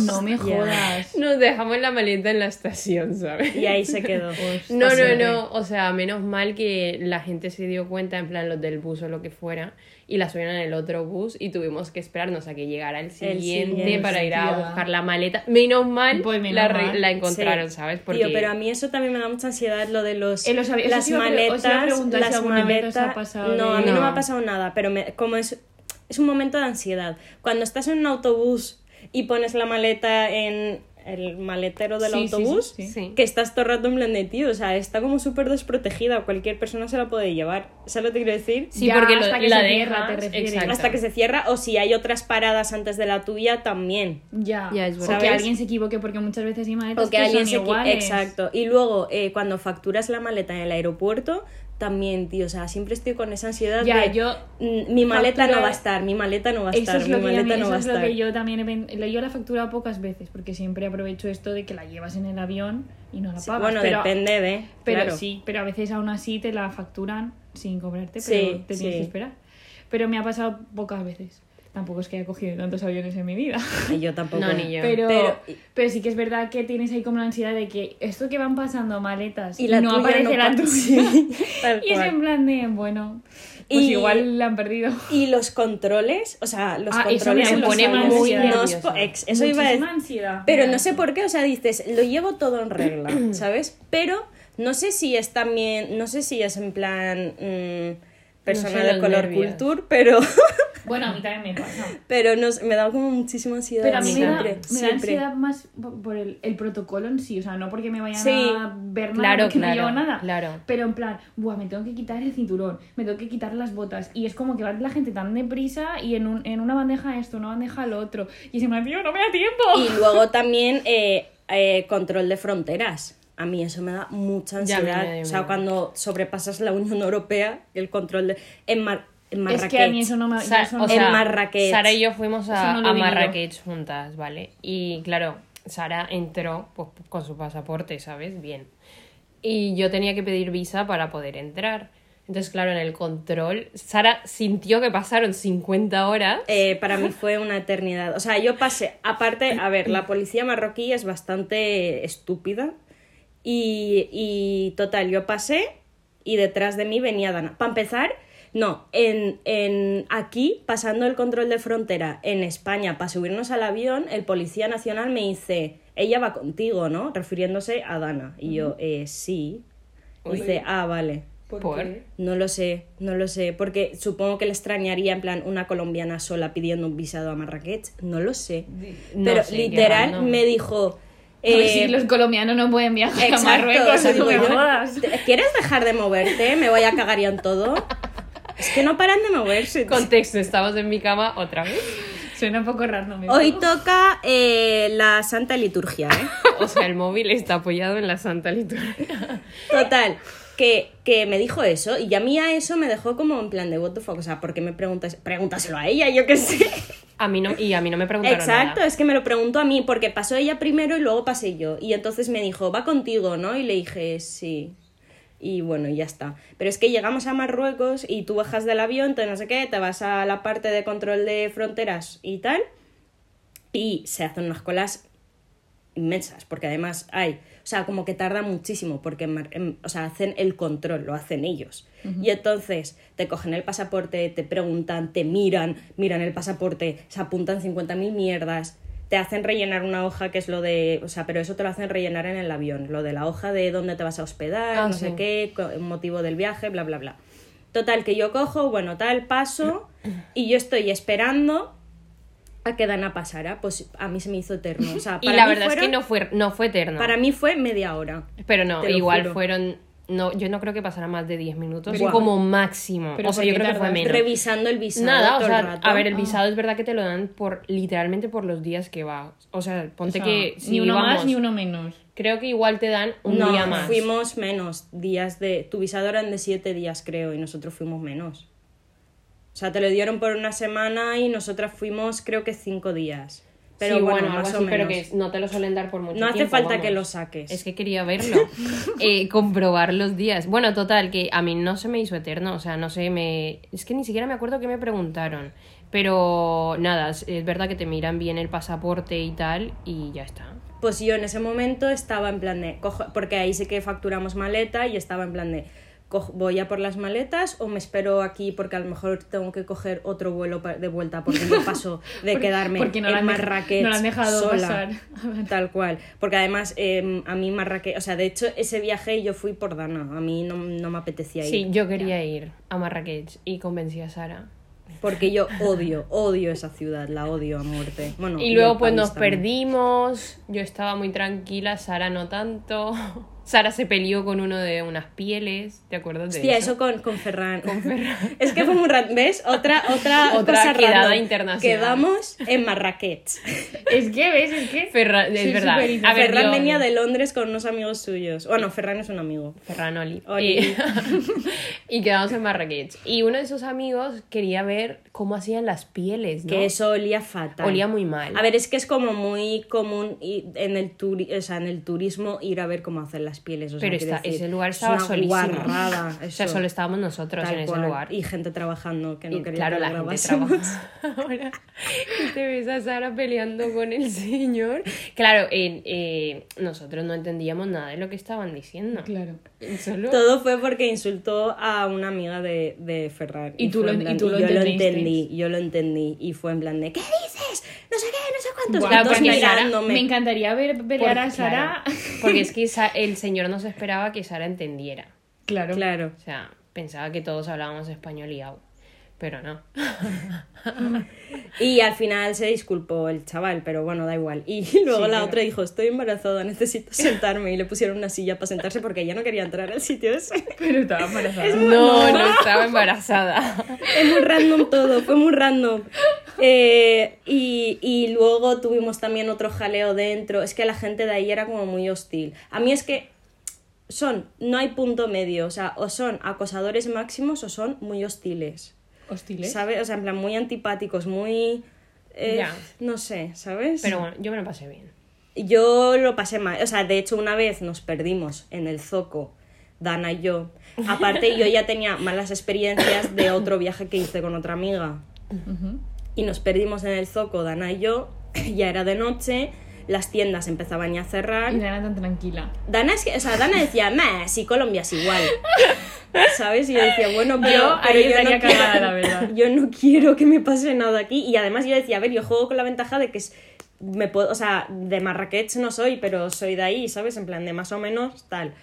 [SPEAKER 3] No me jodas.
[SPEAKER 2] Nos dejamos la maleta en la estación, ¿sabes?
[SPEAKER 1] Y ahí se quedó.
[SPEAKER 2] No, no,
[SPEAKER 1] Pasión.
[SPEAKER 2] no, o sea, menos mal que la gente se dio cuenta, en plan los del bus o lo que fuera, y la subieron en el otro bus y tuvimos que esperarnos a que llegara el siguiente,
[SPEAKER 1] siguiente,
[SPEAKER 2] para ir a buscar la maleta. Menos mal,
[SPEAKER 3] Pues menos
[SPEAKER 2] la, re-
[SPEAKER 3] mal.
[SPEAKER 2] la encontraron,
[SPEAKER 1] Sí.
[SPEAKER 2] ¿sabes? Porque
[SPEAKER 1] Tío, pero a mí eso también me da mucha ansiedad, lo de los,
[SPEAKER 3] Eh, los
[SPEAKER 1] las maletas.
[SPEAKER 3] si
[SPEAKER 1] las
[SPEAKER 3] os ha
[SPEAKER 1] maletas.
[SPEAKER 3] pasado
[SPEAKER 1] No, a mí no. me
[SPEAKER 2] No.
[SPEAKER 1] ha pasado nada, pero me- como es, es un momento de ansiedad. Cuando estás en un autobús y pones la maleta en el maletero del
[SPEAKER 3] Sí, sí, sí,
[SPEAKER 1] autobús,
[SPEAKER 3] sí.
[SPEAKER 2] Sí.
[SPEAKER 1] que estás todo el rato en plan de tío, o sea, está como súper desprotegida, cualquier persona se la puede llevar. ¿Sabes lo que te quiero decir?
[SPEAKER 2] Sí,
[SPEAKER 3] Ya,
[SPEAKER 2] porque lo-
[SPEAKER 3] hasta que
[SPEAKER 2] la
[SPEAKER 3] se cierra, te refieres.
[SPEAKER 2] exacto.
[SPEAKER 1] Hasta que se cierra, o si hay otras paradas antes de la tuya, también.
[SPEAKER 3] Ya.
[SPEAKER 2] Ya, es
[SPEAKER 3] o
[SPEAKER 2] verdad.
[SPEAKER 3] que alguien se equivoque porque muchas veces hay maletas
[SPEAKER 1] O que
[SPEAKER 3] que
[SPEAKER 1] alguien
[SPEAKER 3] son
[SPEAKER 1] se
[SPEAKER 3] iguales.
[SPEAKER 1] Exacto. Y luego, eh, cuando facturas la maleta en el aeropuerto, también, tío, o sea, siempre estoy con esa ansiedad
[SPEAKER 3] Ya,
[SPEAKER 1] de
[SPEAKER 3] yo
[SPEAKER 1] "Mm, mi maleta no va a estar, mi maleta no va a
[SPEAKER 3] Eso
[SPEAKER 1] estar,
[SPEAKER 3] es
[SPEAKER 1] mi
[SPEAKER 3] lo que, a mí-
[SPEAKER 1] maleta no
[SPEAKER 3] eso
[SPEAKER 1] va a
[SPEAKER 3] es lo
[SPEAKER 1] estar.
[SPEAKER 3] que yo también he yo la he facturado pocas veces porque siempre aprovecho esto de que la llevas en el avión y no la
[SPEAKER 1] Sí,
[SPEAKER 3] pagas.
[SPEAKER 1] bueno,
[SPEAKER 3] pero,
[SPEAKER 1] depende de.
[SPEAKER 3] Pero
[SPEAKER 1] claro.
[SPEAKER 3] sí, pero a veces aún así te la facturan sin cobrarte, pero
[SPEAKER 1] Sí,
[SPEAKER 3] te tienes
[SPEAKER 1] sí.
[SPEAKER 3] que esperar. Pero me ha pasado pocas veces. Tampoco es que haya cogido tantos aviones en mi vida.
[SPEAKER 1] Y yo tampoco.
[SPEAKER 2] No, ni yo.
[SPEAKER 3] Pero,
[SPEAKER 1] Pero-
[SPEAKER 3] pero, sí que es verdad que tienes ahí como la ansiedad de que esto que van pasando maletas
[SPEAKER 1] Y la
[SPEAKER 3] no aparece
[SPEAKER 1] no
[SPEAKER 3] la tuya.
[SPEAKER 1] Sí,
[SPEAKER 3] y es en plan de, bueno, pues
[SPEAKER 1] Y-
[SPEAKER 3] igual la han perdido.
[SPEAKER 1] Y los controles, o sea, los
[SPEAKER 3] Ah, eso
[SPEAKER 1] controles
[SPEAKER 3] me
[SPEAKER 1] en los
[SPEAKER 2] pone
[SPEAKER 1] po- ex- Eso iba a decir.
[SPEAKER 3] Ansiedad.
[SPEAKER 1] Pero
[SPEAKER 3] Me
[SPEAKER 1] no sé
[SPEAKER 3] eso.
[SPEAKER 1] por qué, o sea, dices, lo llevo todo en regla, ¿sabes? Pero no sé si es también, no sé si es en plan mm, persona
[SPEAKER 2] No
[SPEAKER 1] de color
[SPEAKER 2] nervios.
[SPEAKER 1] culture, pero,
[SPEAKER 3] Bueno, a mí también me pasa.
[SPEAKER 1] pero no sé, me da como muchísima ansiedad.
[SPEAKER 3] Pero a mí me da,
[SPEAKER 1] siempre,
[SPEAKER 3] me da
[SPEAKER 1] siempre.
[SPEAKER 3] ansiedad más por el, el protocolo en sí, o sea, no porque me vayan
[SPEAKER 1] Sí.
[SPEAKER 3] a ver nada,
[SPEAKER 2] Claro,
[SPEAKER 3] porque
[SPEAKER 2] claro,
[SPEAKER 3] no llevo nada.
[SPEAKER 2] claro.
[SPEAKER 3] Pero en plan, buah, me tengo que quitar el cinturón, me tengo que quitar las botas. Y es como que va la gente tan deprisa y en, un- en una bandeja esto, una bandeja lo otro. Y se me tío, no me da tiempo.
[SPEAKER 1] Y luego también eh, eh, control de fronteras. A mí eso me da mucha
[SPEAKER 2] Ya,
[SPEAKER 1] ansiedad.
[SPEAKER 2] ya,
[SPEAKER 1] o sea, cuando sobrepasas la Unión Europea, el control de... En, Mar- en
[SPEAKER 3] es
[SPEAKER 1] Marrakech.
[SPEAKER 3] que a mí eso no me
[SPEAKER 2] Sa-
[SPEAKER 3] eso
[SPEAKER 2] o
[SPEAKER 3] no-
[SPEAKER 2] sea,
[SPEAKER 1] En Marrakech.
[SPEAKER 2] Sara y yo fuimos a,
[SPEAKER 3] no
[SPEAKER 2] a. Marrakech juntas, ¿vale? Y claro, Sara entró pues, con su pasaporte, ¿sabes? Bien. Y yo tenía que pedir visa para poder entrar. Entonces, claro, en el control, Sara sintió que pasaron 50 horas.
[SPEAKER 1] Eh, para mí fue una eternidad. O sea, yo pasé, aparte, a ver, la policía marroquí es bastante estúpida. Y, y total, yo pasé y detrás de mí venía Dana. Para empezar, no, en, en aquí, pasando el control de frontera en España para subirnos al avión, el policía nacional me dice, ella va contigo, ¿no? Refiriéndose a Dana. Y yo, eh, sí. Dice, ah, vale.
[SPEAKER 2] ¿Por?
[SPEAKER 1] No lo sé, no lo sé, porque supongo que le extrañaría en plan una colombiana sola pidiendo un visado a Marrakech, no lo sé.
[SPEAKER 2] No
[SPEAKER 1] Pero
[SPEAKER 2] sé,
[SPEAKER 1] literal me dijo...
[SPEAKER 3] Pues
[SPEAKER 1] eh,
[SPEAKER 3] sí, los colombianos no pueden viajar
[SPEAKER 1] exacto,
[SPEAKER 3] a Marruecos,
[SPEAKER 1] eso
[SPEAKER 3] no
[SPEAKER 1] digo
[SPEAKER 3] me
[SPEAKER 1] yo.
[SPEAKER 3] jodas.
[SPEAKER 1] ¿Te- ¿Quieres dejar de moverte? Me voy a cagar ya en todo. Es que no paran de moverse.
[SPEAKER 2] Contexto, estamos en mi cama otra vez.
[SPEAKER 3] Suena un poco random.
[SPEAKER 1] Hoy
[SPEAKER 3] esto.
[SPEAKER 1] toca eh, la Santa Liturgia, ¿eh?
[SPEAKER 2] O sea, el móvil está apoyado en la Santa Liturgia.
[SPEAKER 1] Total, que, que me dijo eso y a mí a eso me dejó como en plan de what the fuck, o sea, ¿por qué me preguntas? Pregúntaselo a ella, yo qué sé.
[SPEAKER 2] A mí no, y a mí no me preguntaron
[SPEAKER 1] Exacto,
[SPEAKER 2] nada.
[SPEAKER 1] es que me lo preguntó a mí porque pasó ella primero y luego pasé yo. Y entonces me dijo, va contigo, ¿no? Y le dije, sí. Y bueno, ya está. Pero es que llegamos a Marruecos y tú bajas del avión, te no sé qué, te vas a la parte de control de fronteras y tal. Y se hacen unas colas inmensas, porque además hay, o sea, como que tarda muchísimo, porque, en o sea, hacen el control, lo hacen ellos. Y entonces te cogen el pasaporte, te preguntan, te miran, miran el pasaporte, se apuntan 50.000 mierdas, te hacen rellenar una hoja que es lo de, o sea, pero eso te lo hacen rellenar en el avión, lo de la hoja de dónde te vas a hospedar,
[SPEAKER 2] Ah,
[SPEAKER 1] no
[SPEAKER 2] sí.
[SPEAKER 1] sé qué, motivo del viaje, bla, bla, bla. Total, que yo cojo, bueno, tal, paso y yo estoy esperando a que Dana pasara. Pues a mí se me hizo eterno. O sea,
[SPEAKER 2] Y la
[SPEAKER 1] mí
[SPEAKER 2] verdad es que no fue, no fue eterno.
[SPEAKER 1] Para mí fue media hora.
[SPEAKER 2] Pero no, igual
[SPEAKER 1] juro.
[SPEAKER 2] fueron. No, yo no creo que pasara más de 10 minutos
[SPEAKER 1] Pero-
[SPEAKER 2] como máximo.
[SPEAKER 3] Pero
[SPEAKER 2] o sea,
[SPEAKER 3] ¿por
[SPEAKER 2] yo creo que fue menos.
[SPEAKER 1] Revisando el visado
[SPEAKER 2] Nada, o sea,
[SPEAKER 1] el rato.
[SPEAKER 2] a ver, el
[SPEAKER 3] Ah.
[SPEAKER 2] visado es verdad que te lo dan por literalmente por los días que vas. O sea, ponte
[SPEAKER 3] O sea,
[SPEAKER 2] que si
[SPEAKER 3] ni uno
[SPEAKER 2] íbamos,
[SPEAKER 3] más ni uno menos.
[SPEAKER 2] creo que igual te dan un
[SPEAKER 1] no,
[SPEAKER 2] día más.
[SPEAKER 1] fuimos menos días de... Tu visado eran de siete días, creo, y nosotros fuimos menos. O sea, te lo dieron por una semana y nosotras fuimos, creo que cinco días. Pero
[SPEAKER 2] Sí,
[SPEAKER 1] bueno,
[SPEAKER 2] algo
[SPEAKER 1] más o
[SPEAKER 2] así, pero
[SPEAKER 1] menos.
[SPEAKER 2] que no te lo suelen dar por mucho
[SPEAKER 1] No hace
[SPEAKER 2] tiempo,
[SPEAKER 1] falta
[SPEAKER 2] vamos.
[SPEAKER 1] que lo saques.
[SPEAKER 2] Es que quería verlo, eh, comprobar los días. Bueno, total, que a mí no se me hizo eterno, o sea, no sé, me... Es que ni siquiera me acuerdo que me preguntaron. Pero nada, es, es verdad que te miran bien el pasaporte y tal, y ya está.
[SPEAKER 1] Pues yo en ese momento estaba en plan de... cojo- porque ahí sí que facturamos maleta y estaba en plan de... voy a por las maletas o me espero aquí porque a lo mejor tengo que coger otro vuelo de vuelta porque yo paso de
[SPEAKER 3] Porque-
[SPEAKER 1] quedarme
[SPEAKER 3] porque no
[SPEAKER 1] en Marrakech
[SPEAKER 3] no la han dejado
[SPEAKER 1] sola.
[SPEAKER 3] pasar.
[SPEAKER 1] Tal cual. Porque además eh, a mí Marrakech... O sea, de hecho ese viaje yo fui por Dana. A mí no, no me apetecía ir.
[SPEAKER 2] Sí, yo quería ir a Marrakech y convencí a Sara.
[SPEAKER 1] Porque yo odio, odio esa ciudad. La odio a muerte. Bueno,
[SPEAKER 2] Y luego pues nos
[SPEAKER 1] también.
[SPEAKER 2] perdimos, yo estaba muy tranquila, Sara no tanto. Sara se peleó con uno de unas pieles, ¿te acuerdas de
[SPEAKER 1] Hostia,
[SPEAKER 2] eso?
[SPEAKER 1] eso con, con Ferran. Es que fue muy raro. ¿Ves? Otra, otra,
[SPEAKER 2] Otra
[SPEAKER 1] cosa
[SPEAKER 2] quedada
[SPEAKER 1] random.
[SPEAKER 2] internacional.
[SPEAKER 1] Quedamos en Marrakech.
[SPEAKER 3] Es que, ¿ves? Es que...
[SPEAKER 2] Ferran, es verdad. A ver,
[SPEAKER 1] Ferran
[SPEAKER 2] yo-
[SPEAKER 1] venía de Londres con unos amigos suyos. Bueno, Ferran es un amigo.
[SPEAKER 2] Ferran Oli.
[SPEAKER 1] Oli.
[SPEAKER 2] Y, y quedamos en Marrakech. Y uno de sus amigos quería ver cómo hacían las pieles, ¿no?
[SPEAKER 1] Que eso olía fatal.
[SPEAKER 2] Olía muy mal.
[SPEAKER 1] A ver, es que es como muy común en el, turi- o sea, en el turismo ir a ver cómo hacen las pieles. O sea,
[SPEAKER 2] Pero está-
[SPEAKER 1] decir,
[SPEAKER 2] ese lugar
[SPEAKER 1] es
[SPEAKER 2] estaba
[SPEAKER 1] una
[SPEAKER 2] solísimo.
[SPEAKER 1] guarrada,
[SPEAKER 2] O sea, solo estábamos nosotros
[SPEAKER 1] Tal
[SPEAKER 2] en ese
[SPEAKER 1] cual.
[SPEAKER 2] lugar.
[SPEAKER 1] Y gente trabajando que no
[SPEAKER 2] Y
[SPEAKER 1] quería
[SPEAKER 2] claro,
[SPEAKER 1] que
[SPEAKER 2] la gente trabaja ahora. Y te ves a Sara peleando con el señor. Claro, en- eh, nosotros no entendíamos nada de lo que estaban diciendo.
[SPEAKER 3] Claro.
[SPEAKER 2] Solo...
[SPEAKER 1] Todo fue porque insultó a una amiga de, de Ferran.
[SPEAKER 3] Y tú
[SPEAKER 1] fue
[SPEAKER 3] lo-
[SPEAKER 1] en
[SPEAKER 3] y
[SPEAKER 1] plan-
[SPEAKER 3] tú lo
[SPEAKER 1] yo lo entendí, yo lo entendí. Y fue en plan de, ¿qué dices? No sé qué, no sé cuántos. Y
[SPEAKER 3] porque Sara- me encantaría ver pelear a Sara.
[SPEAKER 2] claro, porque es que el señor no se esperaba que Sara entendiera.
[SPEAKER 3] Claro.
[SPEAKER 1] Claro.
[SPEAKER 2] O sea, pensaba que todos hablábamos español y au. Pero no.
[SPEAKER 1] Y al final se disculpó el chaval, pero bueno, da igual. Y luego
[SPEAKER 2] Sí,
[SPEAKER 1] la
[SPEAKER 2] pero-
[SPEAKER 1] otra dijo, estoy embarazada, necesito sentarme. Y le pusieron una silla para sentarse porque ella no quería entrar al sitio ese.
[SPEAKER 3] Pero estaba embarazada.
[SPEAKER 2] No, no estaba embarazada.
[SPEAKER 1] Es muy random todo, fue muy random. Eh, y, y luego tuvimos también otro jaleo dentro. Es que la gente de ahí era como muy hostil. A mí es que son, no hay punto medio. O sea, o son acosadores máximos o son muy hostiles.
[SPEAKER 3] Hostiles.
[SPEAKER 1] ¿Sabes? O sea, en plan, muy antipáticos, muy... eh,
[SPEAKER 2] Ya.
[SPEAKER 1] No sé, ¿sabes?
[SPEAKER 2] Pero bueno, yo me lo pasé bien.
[SPEAKER 1] Yo lo pasé mal. O sea, de hecho, una vez nos perdimos en el Zoco, Dana y yo. Aparte, yo ya tenía malas experiencias de otro viaje que hice con otra amiga. Y nos perdimos en el Zoco, Dana y yo. Ya era de noche, las tiendas empezaban ya a cerrar.
[SPEAKER 3] Y Dana tan tranquila.
[SPEAKER 1] Dana, es que, o sea, Dana decía, meh, si Colombia es igual. ¿Sabes? Y yo decía, bueno, pero,
[SPEAKER 3] Yo
[SPEAKER 1] pero
[SPEAKER 3] ahí
[SPEAKER 1] yo
[SPEAKER 3] estaría
[SPEAKER 1] no quiero-
[SPEAKER 3] cagada, la verdad.
[SPEAKER 1] Yo no quiero que me pase nada aquí. Y además yo decía, a ver, yo juego con la ventaja de que es, me puedo, o sea, de Marrakech no soy, pero soy de ahí, ¿sabes? En plan, de más o menos tal.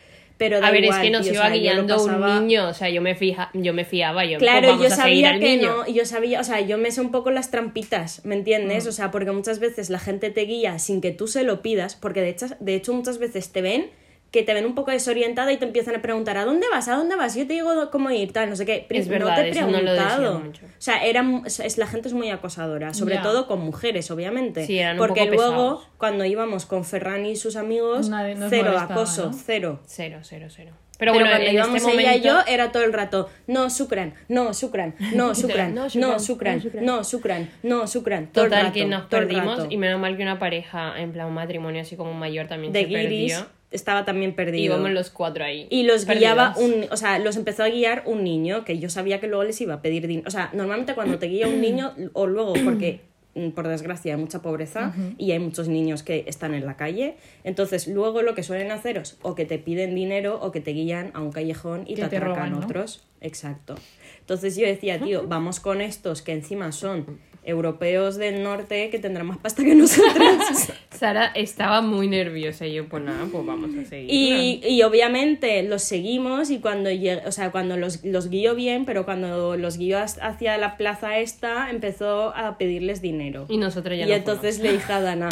[SPEAKER 1] Pero
[SPEAKER 2] A ver,
[SPEAKER 1] igual,
[SPEAKER 2] es que nos
[SPEAKER 1] o
[SPEAKER 2] iba
[SPEAKER 1] sea,
[SPEAKER 2] guiando
[SPEAKER 1] pasaba-
[SPEAKER 2] un niño, o sea, yo me fija, yo me fiaba, yo
[SPEAKER 1] Claro,
[SPEAKER 2] pues vamos
[SPEAKER 1] yo sabía que no, yo sabía, o sea, yo me sé un poco las trampitas, ¿me
[SPEAKER 2] Mm.
[SPEAKER 1] entiendes? O sea, porque muchas veces la gente te guía sin que tú se lo pidas, porque de hecho, de hecho muchas veces te ven que te ven un poco desorientada y te empiezan a preguntar ¿a dónde vas? ¿a dónde vas? Yo te digo cómo ir, tal, no sé qué.
[SPEAKER 2] Es
[SPEAKER 1] no
[SPEAKER 2] verdad,
[SPEAKER 1] te he
[SPEAKER 2] no
[SPEAKER 1] preguntado.
[SPEAKER 2] mucho.
[SPEAKER 1] O sea, eran, es, la gente es muy acosadora, sobre todo con mujeres, obviamente.
[SPEAKER 2] Sí, eran un
[SPEAKER 1] porque
[SPEAKER 2] poco
[SPEAKER 1] luego,
[SPEAKER 2] pesados.
[SPEAKER 1] cuando íbamos con Ferran y sus amigos, cero acoso,
[SPEAKER 3] ¿no?
[SPEAKER 1] cero.
[SPEAKER 2] Cero, cero, cero.
[SPEAKER 1] Pero,
[SPEAKER 2] Pero, bueno,
[SPEAKER 1] cuando
[SPEAKER 2] en
[SPEAKER 1] íbamos
[SPEAKER 2] este
[SPEAKER 1] ella y yo era todo el rato, no, Sucran, no, Sucran, no, Sucran,
[SPEAKER 2] No,
[SPEAKER 1] no,
[SPEAKER 2] Sucran, no, Sucran.
[SPEAKER 1] no, Sucran, no, Sucran. Todo el
[SPEAKER 2] Total,
[SPEAKER 1] rato,
[SPEAKER 2] que nos
[SPEAKER 1] todo
[SPEAKER 2] perdimos
[SPEAKER 1] rato.
[SPEAKER 2] y menos mal que una pareja, en plan un matrimonio así como mayor también
[SPEAKER 1] de
[SPEAKER 2] se
[SPEAKER 1] Guiris
[SPEAKER 2] perdió.
[SPEAKER 1] Estaba también perdido.
[SPEAKER 2] Íbamos los cuatro ahí.
[SPEAKER 1] Y los guiaba un, o sea, los empezó a guiar un niño que yo sabía que luego les iba a pedir dinero. O sea, normalmente cuando te guía un niño, o luego porque mm, por desgracia hay mucha pobreza y hay muchos niños que están en la calle, entonces luego lo que suelen hacer es o que te piden dinero o que te guían a un callejón y
[SPEAKER 3] Que
[SPEAKER 1] te
[SPEAKER 3] te
[SPEAKER 1] atracan
[SPEAKER 3] roban, ¿no?
[SPEAKER 1] otros. Exacto. Entonces yo decía, tío, vamos con estos que encima son europeos del norte que tendrán más pasta que nosotros.
[SPEAKER 2] Sara estaba muy nerviosa y yo, pues nada, pues vamos a seguir.
[SPEAKER 1] Y, y obviamente los seguimos y cuando llegué, o sea, cuando los, los guió bien, pero cuando los guió has- hacia la plaza esta, empezó a pedirles dinero.
[SPEAKER 2] Y nosotros ya
[SPEAKER 1] Y
[SPEAKER 2] no
[SPEAKER 1] entonces le dije a Dana,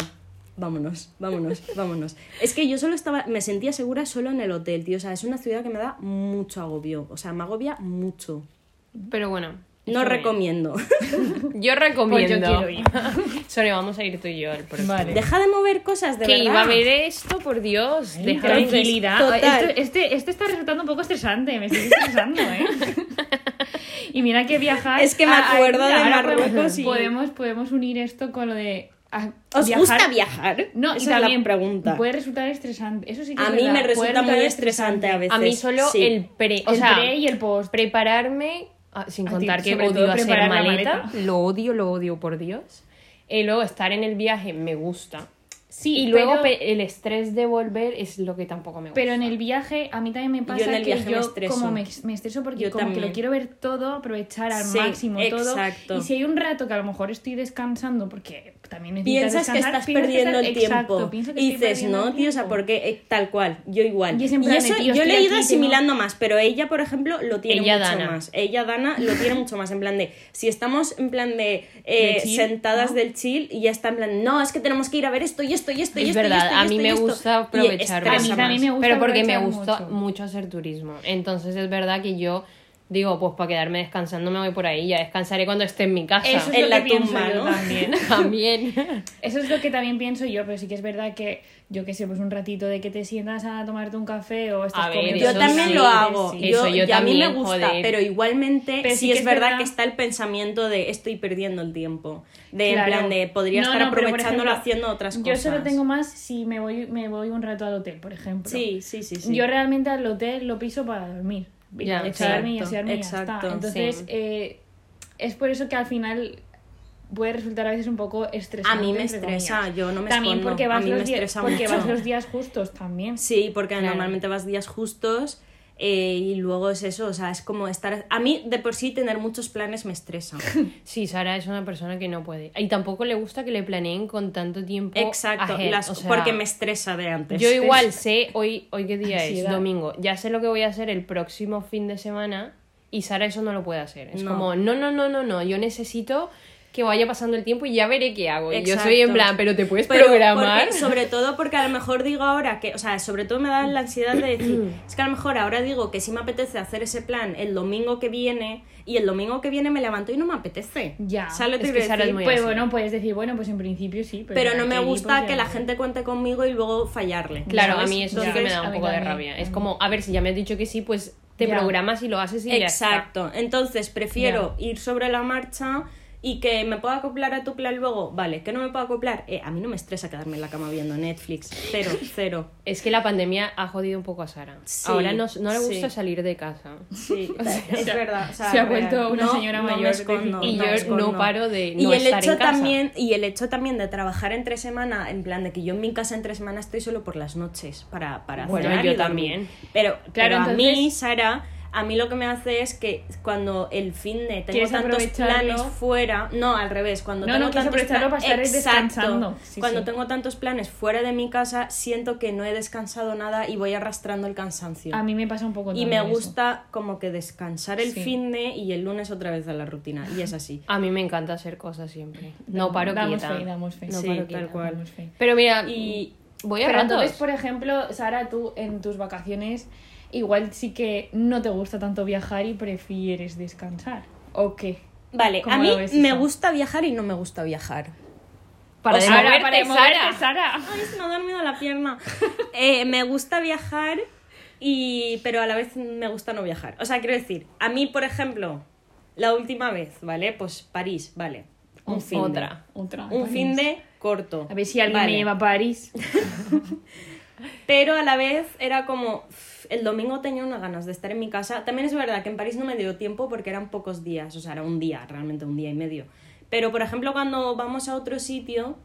[SPEAKER 1] vámonos, vámonos, vámonos. Es que yo solo estaba, me sentía segura solo en el hotel, tío. O sea, es una ciudad que me da mucho agobio. O sea, me agobia mucho.
[SPEAKER 2] Pero bueno.
[SPEAKER 1] No recomiendo.
[SPEAKER 2] Yo recomiendo.
[SPEAKER 3] Pues yo quiero ir.
[SPEAKER 2] Sonia, vamos a ir tú y yo al próximo.
[SPEAKER 3] Vale.
[SPEAKER 1] Deja de mover cosas, de
[SPEAKER 2] que
[SPEAKER 1] verdad.
[SPEAKER 2] iba a ver esto, por Dios.
[SPEAKER 3] Ay,
[SPEAKER 2] Deja
[SPEAKER 3] tranquilidad.
[SPEAKER 1] Total.
[SPEAKER 3] Esto- este, este está resultando un poco estresante, me estoy estresando, ¿eh? y mira que viajar.
[SPEAKER 1] Es que me acuerdo de Marruecos
[SPEAKER 3] podemos,
[SPEAKER 1] y-
[SPEAKER 3] podemos, podemos unir esto con lo de.
[SPEAKER 1] ¿Os
[SPEAKER 3] viajar.
[SPEAKER 1] gusta viajar?
[SPEAKER 3] No,
[SPEAKER 1] Esa es
[SPEAKER 3] también
[SPEAKER 1] la pregunta.
[SPEAKER 3] Puede resultar estresante. Eso sí que
[SPEAKER 1] A
[SPEAKER 3] es
[SPEAKER 1] mí
[SPEAKER 3] verdad,
[SPEAKER 1] me resulta muy estresante a veces.
[SPEAKER 2] A mí solo
[SPEAKER 1] sí.
[SPEAKER 2] el pre, o
[SPEAKER 3] El
[SPEAKER 2] sea,
[SPEAKER 3] pre y el post.
[SPEAKER 2] prepararme, sin
[SPEAKER 3] A ti,
[SPEAKER 2] contar que odio hacer maleta,
[SPEAKER 3] maleta.
[SPEAKER 2] lo odio, lo odio por Dios. Y luego estar en el viaje me gusta.
[SPEAKER 3] Sí,
[SPEAKER 2] y luego
[SPEAKER 3] pero-
[SPEAKER 2] el estrés de volver es lo que tampoco me gusta.
[SPEAKER 3] Pero en el viaje a mí también me pasa
[SPEAKER 1] en el
[SPEAKER 3] que
[SPEAKER 1] viaje me
[SPEAKER 3] yo
[SPEAKER 1] estreso.
[SPEAKER 3] como me, me estreso porque
[SPEAKER 1] Yo
[SPEAKER 3] como que lo quiero ver todo, aprovechar al
[SPEAKER 1] Sí,
[SPEAKER 3] máximo
[SPEAKER 1] exacto.
[SPEAKER 3] todo. Y si hay un rato que a lo mejor estoy descansando porque también necesitas
[SPEAKER 1] Piensas que estás
[SPEAKER 3] piensas que
[SPEAKER 1] perdiendo
[SPEAKER 3] estás-
[SPEAKER 1] el tiempo.
[SPEAKER 3] Exacto, que
[SPEAKER 1] y dices, no, tío, o sea, porque eh, tal cual, yo igual.
[SPEAKER 3] Y es en plan de,
[SPEAKER 1] eso
[SPEAKER 3] tío,
[SPEAKER 1] yo le he ido asimilando más, pero ella, por ejemplo, lo tiene
[SPEAKER 2] Ella,
[SPEAKER 1] mucho
[SPEAKER 2] Dana.
[SPEAKER 1] más. Ella, Dana, lo tiene mucho más. En plan de, si estamos en plan de, eh,
[SPEAKER 3] De chill,
[SPEAKER 1] sentadas
[SPEAKER 3] ¿no?
[SPEAKER 1] del chill y ya está en plan, no, es que tenemos que ir a ver esto y esto y esto y
[SPEAKER 2] Es
[SPEAKER 1] esto. y
[SPEAKER 2] verdad,
[SPEAKER 1] esto y
[SPEAKER 2] mí
[SPEAKER 1] y
[SPEAKER 2] me
[SPEAKER 1] esto. Y
[SPEAKER 2] aprovechar
[SPEAKER 3] A mí me gusta
[SPEAKER 2] Pero porque me
[SPEAKER 3] aprovechar
[SPEAKER 2] gusta
[SPEAKER 3] mucho.
[SPEAKER 2] hacer turismo. Entonces es verdad que yo digo, pues para quedarme descansando me voy por ahí. Ya descansaré cuando esté en mi casa.
[SPEAKER 3] Eso es
[SPEAKER 1] En
[SPEAKER 3] lo
[SPEAKER 1] la
[SPEAKER 3] que pienso
[SPEAKER 1] tumba,
[SPEAKER 3] yo
[SPEAKER 1] ¿no?
[SPEAKER 3] también.
[SPEAKER 2] También.
[SPEAKER 3] Eso es lo que también pienso yo, pero sí que es verdad que yo que sé, pues un ratito de que te sientas a tomarte un café o estás
[SPEAKER 2] A ver,
[SPEAKER 3] comiendo
[SPEAKER 1] Yo también
[SPEAKER 2] sí,
[SPEAKER 1] lo hago.
[SPEAKER 3] sí.
[SPEAKER 1] Yo,
[SPEAKER 2] Eso yo
[SPEAKER 1] y a mí me gusta,
[SPEAKER 2] joder.
[SPEAKER 1] pero igualmente
[SPEAKER 3] Pero
[SPEAKER 1] sí,
[SPEAKER 3] sí que
[SPEAKER 1] es
[SPEAKER 3] es
[SPEAKER 1] verdad,
[SPEAKER 3] verdad-
[SPEAKER 1] que está el pensamiento de estoy perdiendo el tiempo. De
[SPEAKER 3] Claro.
[SPEAKER 1] en plan de podría
[SPEAKER 3] No,
[SPEAKER 1] estar
[SPEAKER 3] no,
[SPEAKER 1] aprovechándolo
[SPEAKER 3] ejemplo,
[SPEAKER 1] haciendo otras
[SPEAKER 3] Yo
[SPEAKER 1] cosas.
[SPEAKER 3] solo tengo más si me voy, me voy un rato al hotel, por ejemplo.
[SPEAKER 1] Sí, sí, sí. sí.
[SPEAKER 3] Yo realmente al hotel lo piso para dormir.
[SPEAKER 2] Ya,
[SPEAKER 1] exacto,
[SPEAKER 3] asearme y ya
[SPEAKER 1] exacto,
[SPEAKER 3] está. Entonces,
[SPEAKER 2] sí.
[SPEAKER 3] eh, es por eso que al final puede resultar a veces un poco estresante.
[SPEAKER 1] A mí me estresa,
[SPEAKER 3] comillas.
[SPEAKER 1] yo no me
[SPEAKER 3] También
[SPEAKER 1] escondo,
[SPEAKER 3] porque
[SPEAKER 1] a
[SPEAKER 3] vas,
[SPEAKER 1] mí me
[SPEAKER 3] los, días,
[SPEAKER 1] estresa
[SPEAKER 3] porque
[SPEAKER 1] mucho.
[SPEAKER 3] vas los días justos también.
[SPEAKER 1] Sí, porque
[SPEAKER 3] Claro.
[SPEAKER 1] normalmente vas días justos eh, y luego es eso, o sea, es como estar... A mí de por sí tener muchos planes me estresa.
[SPEAKER 2] Sí, Sara es una persona que no puede. Y tampoco le gusta que le planeen con tanto tiempo.
[SPEAKER 1] Exacto,
[SPEAKER 2] ahead.
[SPEAKER 1] las-
[SPEAKER 2] O sea,
[SPEAKER 1] porque me estresa de antes.
[SPEAKER 2] Yo igual sé, hoy, hoy qué día es, domingo, ya sé lo que voy a hacer el próximo fin de semana y Sara eso no lo puede hacer. Es
[SPEAKER 1] No.
[SPEAKER 2] como, no, no, no, no, no, yo necesito que vaya pasando el tiempo y ya veré qué hago. Y yo soy en
[SPEAKER 1] Exacto.
[SPEAKER 2] plan, pero te puedes
[SPEAKER 1] Pero
[SPEAKER 2] programar.
[SPEAKER 1] porque- sobre todo porque a lo mejor digo ahora que, o sea, sobre todo me da la ansiedad de decir, es que a lo mejor ahora digo que sí me apetece hacer ese plan el domingo que viene y el domingo que viene me levanto y no me apetece.
[SPEAKER 3] Ya.
[SPEAKER 1] ¿Sabes lo
[SPEAKER 2] Es
[SPEAKER 1] que decir?
[SPEAKER 2] muy
[SPEAKER 3] Pues
[SPEAKER 2] así.
[SPEAKER 3] bueno, puedes decir, bueno, pues en principio sí.
[SPEAKER 1] Pero
[SPEAKER 3] ya
[SPEAKER 1] no me gusta que
[SPEAKER 3] ya
[SPEAKER 1] la gente cuente conmigo y luego fallarle.
[SPEAKER 2] Claro,
[SPEAKER 1] ¿sabes?
[SPEAKER 2] a mí eso sí que me da un poco de rabia. Es como, a ver, si ya me has dicho que sí, pues te
[SPEAKER 3] Ya.
[SPEAKER 2] programas y lo haces y ya está.
[SPEAKER 1] Exacto. Entonces prefiero ir sobre la marcha y que me pueda acoplar a tu plan luego. Vale, que no me puedo acoplar. Eh, a mí no me estresa quedarme en la cama viendo Netflix. Cero, cero.
[SPEAKER 2] Es que la pandemia ha jodido un poco a Sara.
[SPEAKER 1] Sí,
[SPEAKER 2] Ahora no, no le gusta
[SPEAKER 1] sí.
[SPEAKER 2] salir de casa.
[SPEAKER 1] Sí, es verdad. o sea,
[SPEAKER 3] se ha
[SPEAKER 1] real.
[SPEAKER 3] vuelto una
[SPEAKER 1] No,
[SPEAKER 3] señora
[SPEAKER 1] no
[SPEAKER 3] mayor
[SPEAKER 1] escondo,
[SPEAKER 2] Y
[SPEAKER 1] no
[SPEAKER 2] yo no paro de
[SPEAKER 1] y
[SPEAKER 2] no
[SPEAKER 1] el
[SPEAKER 2] estar
[SPEAKER 1] hecho
[SPEAKER 2] en casa.
[SPEAKER 1] también y el hecho también de trabajar entre semana en plan de que yo en mi casa entre semana estoy solo por las noches para para
[SPEAKER 2] Bueno,
[SPEAKER 1] cenar
[SPEAKER 2] yo
[SPEAKER 1] y
[SPEAKER 2] también.
[SPEAKER 1] pero
[SPEAKER 3] Claro,
[SPEAKER 1] pero a mí Sara a mí lo que me hace es que cuando el fin de tengo
[SPEAKER 3] ¿Quieres
[SPEAKER 1] tantos planes fuera no al revés cuando
[SPEAKER 3] No,
[SPEAKER 1] tengo
[SPEAKER 3] no,
[SPEAKER 1] tantos
[SPEAKER 3] aprovecharlo
[SPEAKER 1] pla-
[SPEAKER 3] para estar descansando. Sí,
[SPEAKER 1] cuando
[SPEAKER 3] sí.
[SPEAKER 1] tengo tantos planes fuera de mi casa siento que no he descansado nada y voy arrastrando el cansancio
[SPEAKER 3] A mí me pasa un poco
[SPEAKER 1] y me
[SPEAKER 3] eso.
[SPEAKER 1] gusta como que descansar el
[SPEAKER 3] Sí.
[SPEAKER 1] fin de y el lunes otra vez a la rutina. Y es así.
[SPEAKER 2] A mí me encanta hacer cosas siempre. No paro
[SPEAKER 3] damos
[SPEAKER 2] quieta.
[SPEAKER 3] fe, damos fe.
[SPEAKER 2] No
[SPEAKER 1] Sí,
[SPEAKER 2] paro
[SPEAKER 1] tal
[SPEAKER 2] quieta.
[SPEAKER 1] cual.
[SPEAKER 3] Damos fe.
[SPEAKER 2] Pero mira,
[SPEAKER 1] Y
[SPEAKER 2] voy a
[SPEAKER 3] Pero
[SPEAKER 2] ratos.
[SPEAKER 3] entonces, por ejemplo, Sara, tú en tus vacaciones igual sí que no te gusta tanto viajar y prefieres descansar. ¿O qué?
[SPEAKER 1] vale,
[SPEAKER 3] ¿Cómo
[SPEAKER 1] a mí me gusta viajar y no me gusta viajar.
[SPEAKER 2] Para
[SPEAKER 1] O sea,
[SPEAKER 2] moverte,
[SPEAKER 3] para
[SPEAKER 2] Sara.
[SPEAKER 3] moverte, Sara.
[SPEAKER 1] Ay, se me ha dormido la pierna. Eh, me gusta viajar y pero a la vez me gusta no viajar. O sea, quiero decir, a mí, por ejemplo, la última vez, ¿vale? Pues París, vale. Un fin
[SPEAKER 2] Otra.
[SPEAKER 3] Otra.
[SPEAKER 1] Un fin de corto.
[SPEAKER 3] A ver si alguien
[SPEAKER 1] Vale.
[SPEAKER 3] me lleva a París.
[SPEAKER 1] Pero a la vez era como. "Uf, El domingo tenía unas ganas de estar en mi casa. También es verdad que en París no me dio tiempo porque eran pocos días, o sea, era un día, realmente un día y medio. Pero por ejemplo, cuando vamos a otro sitio,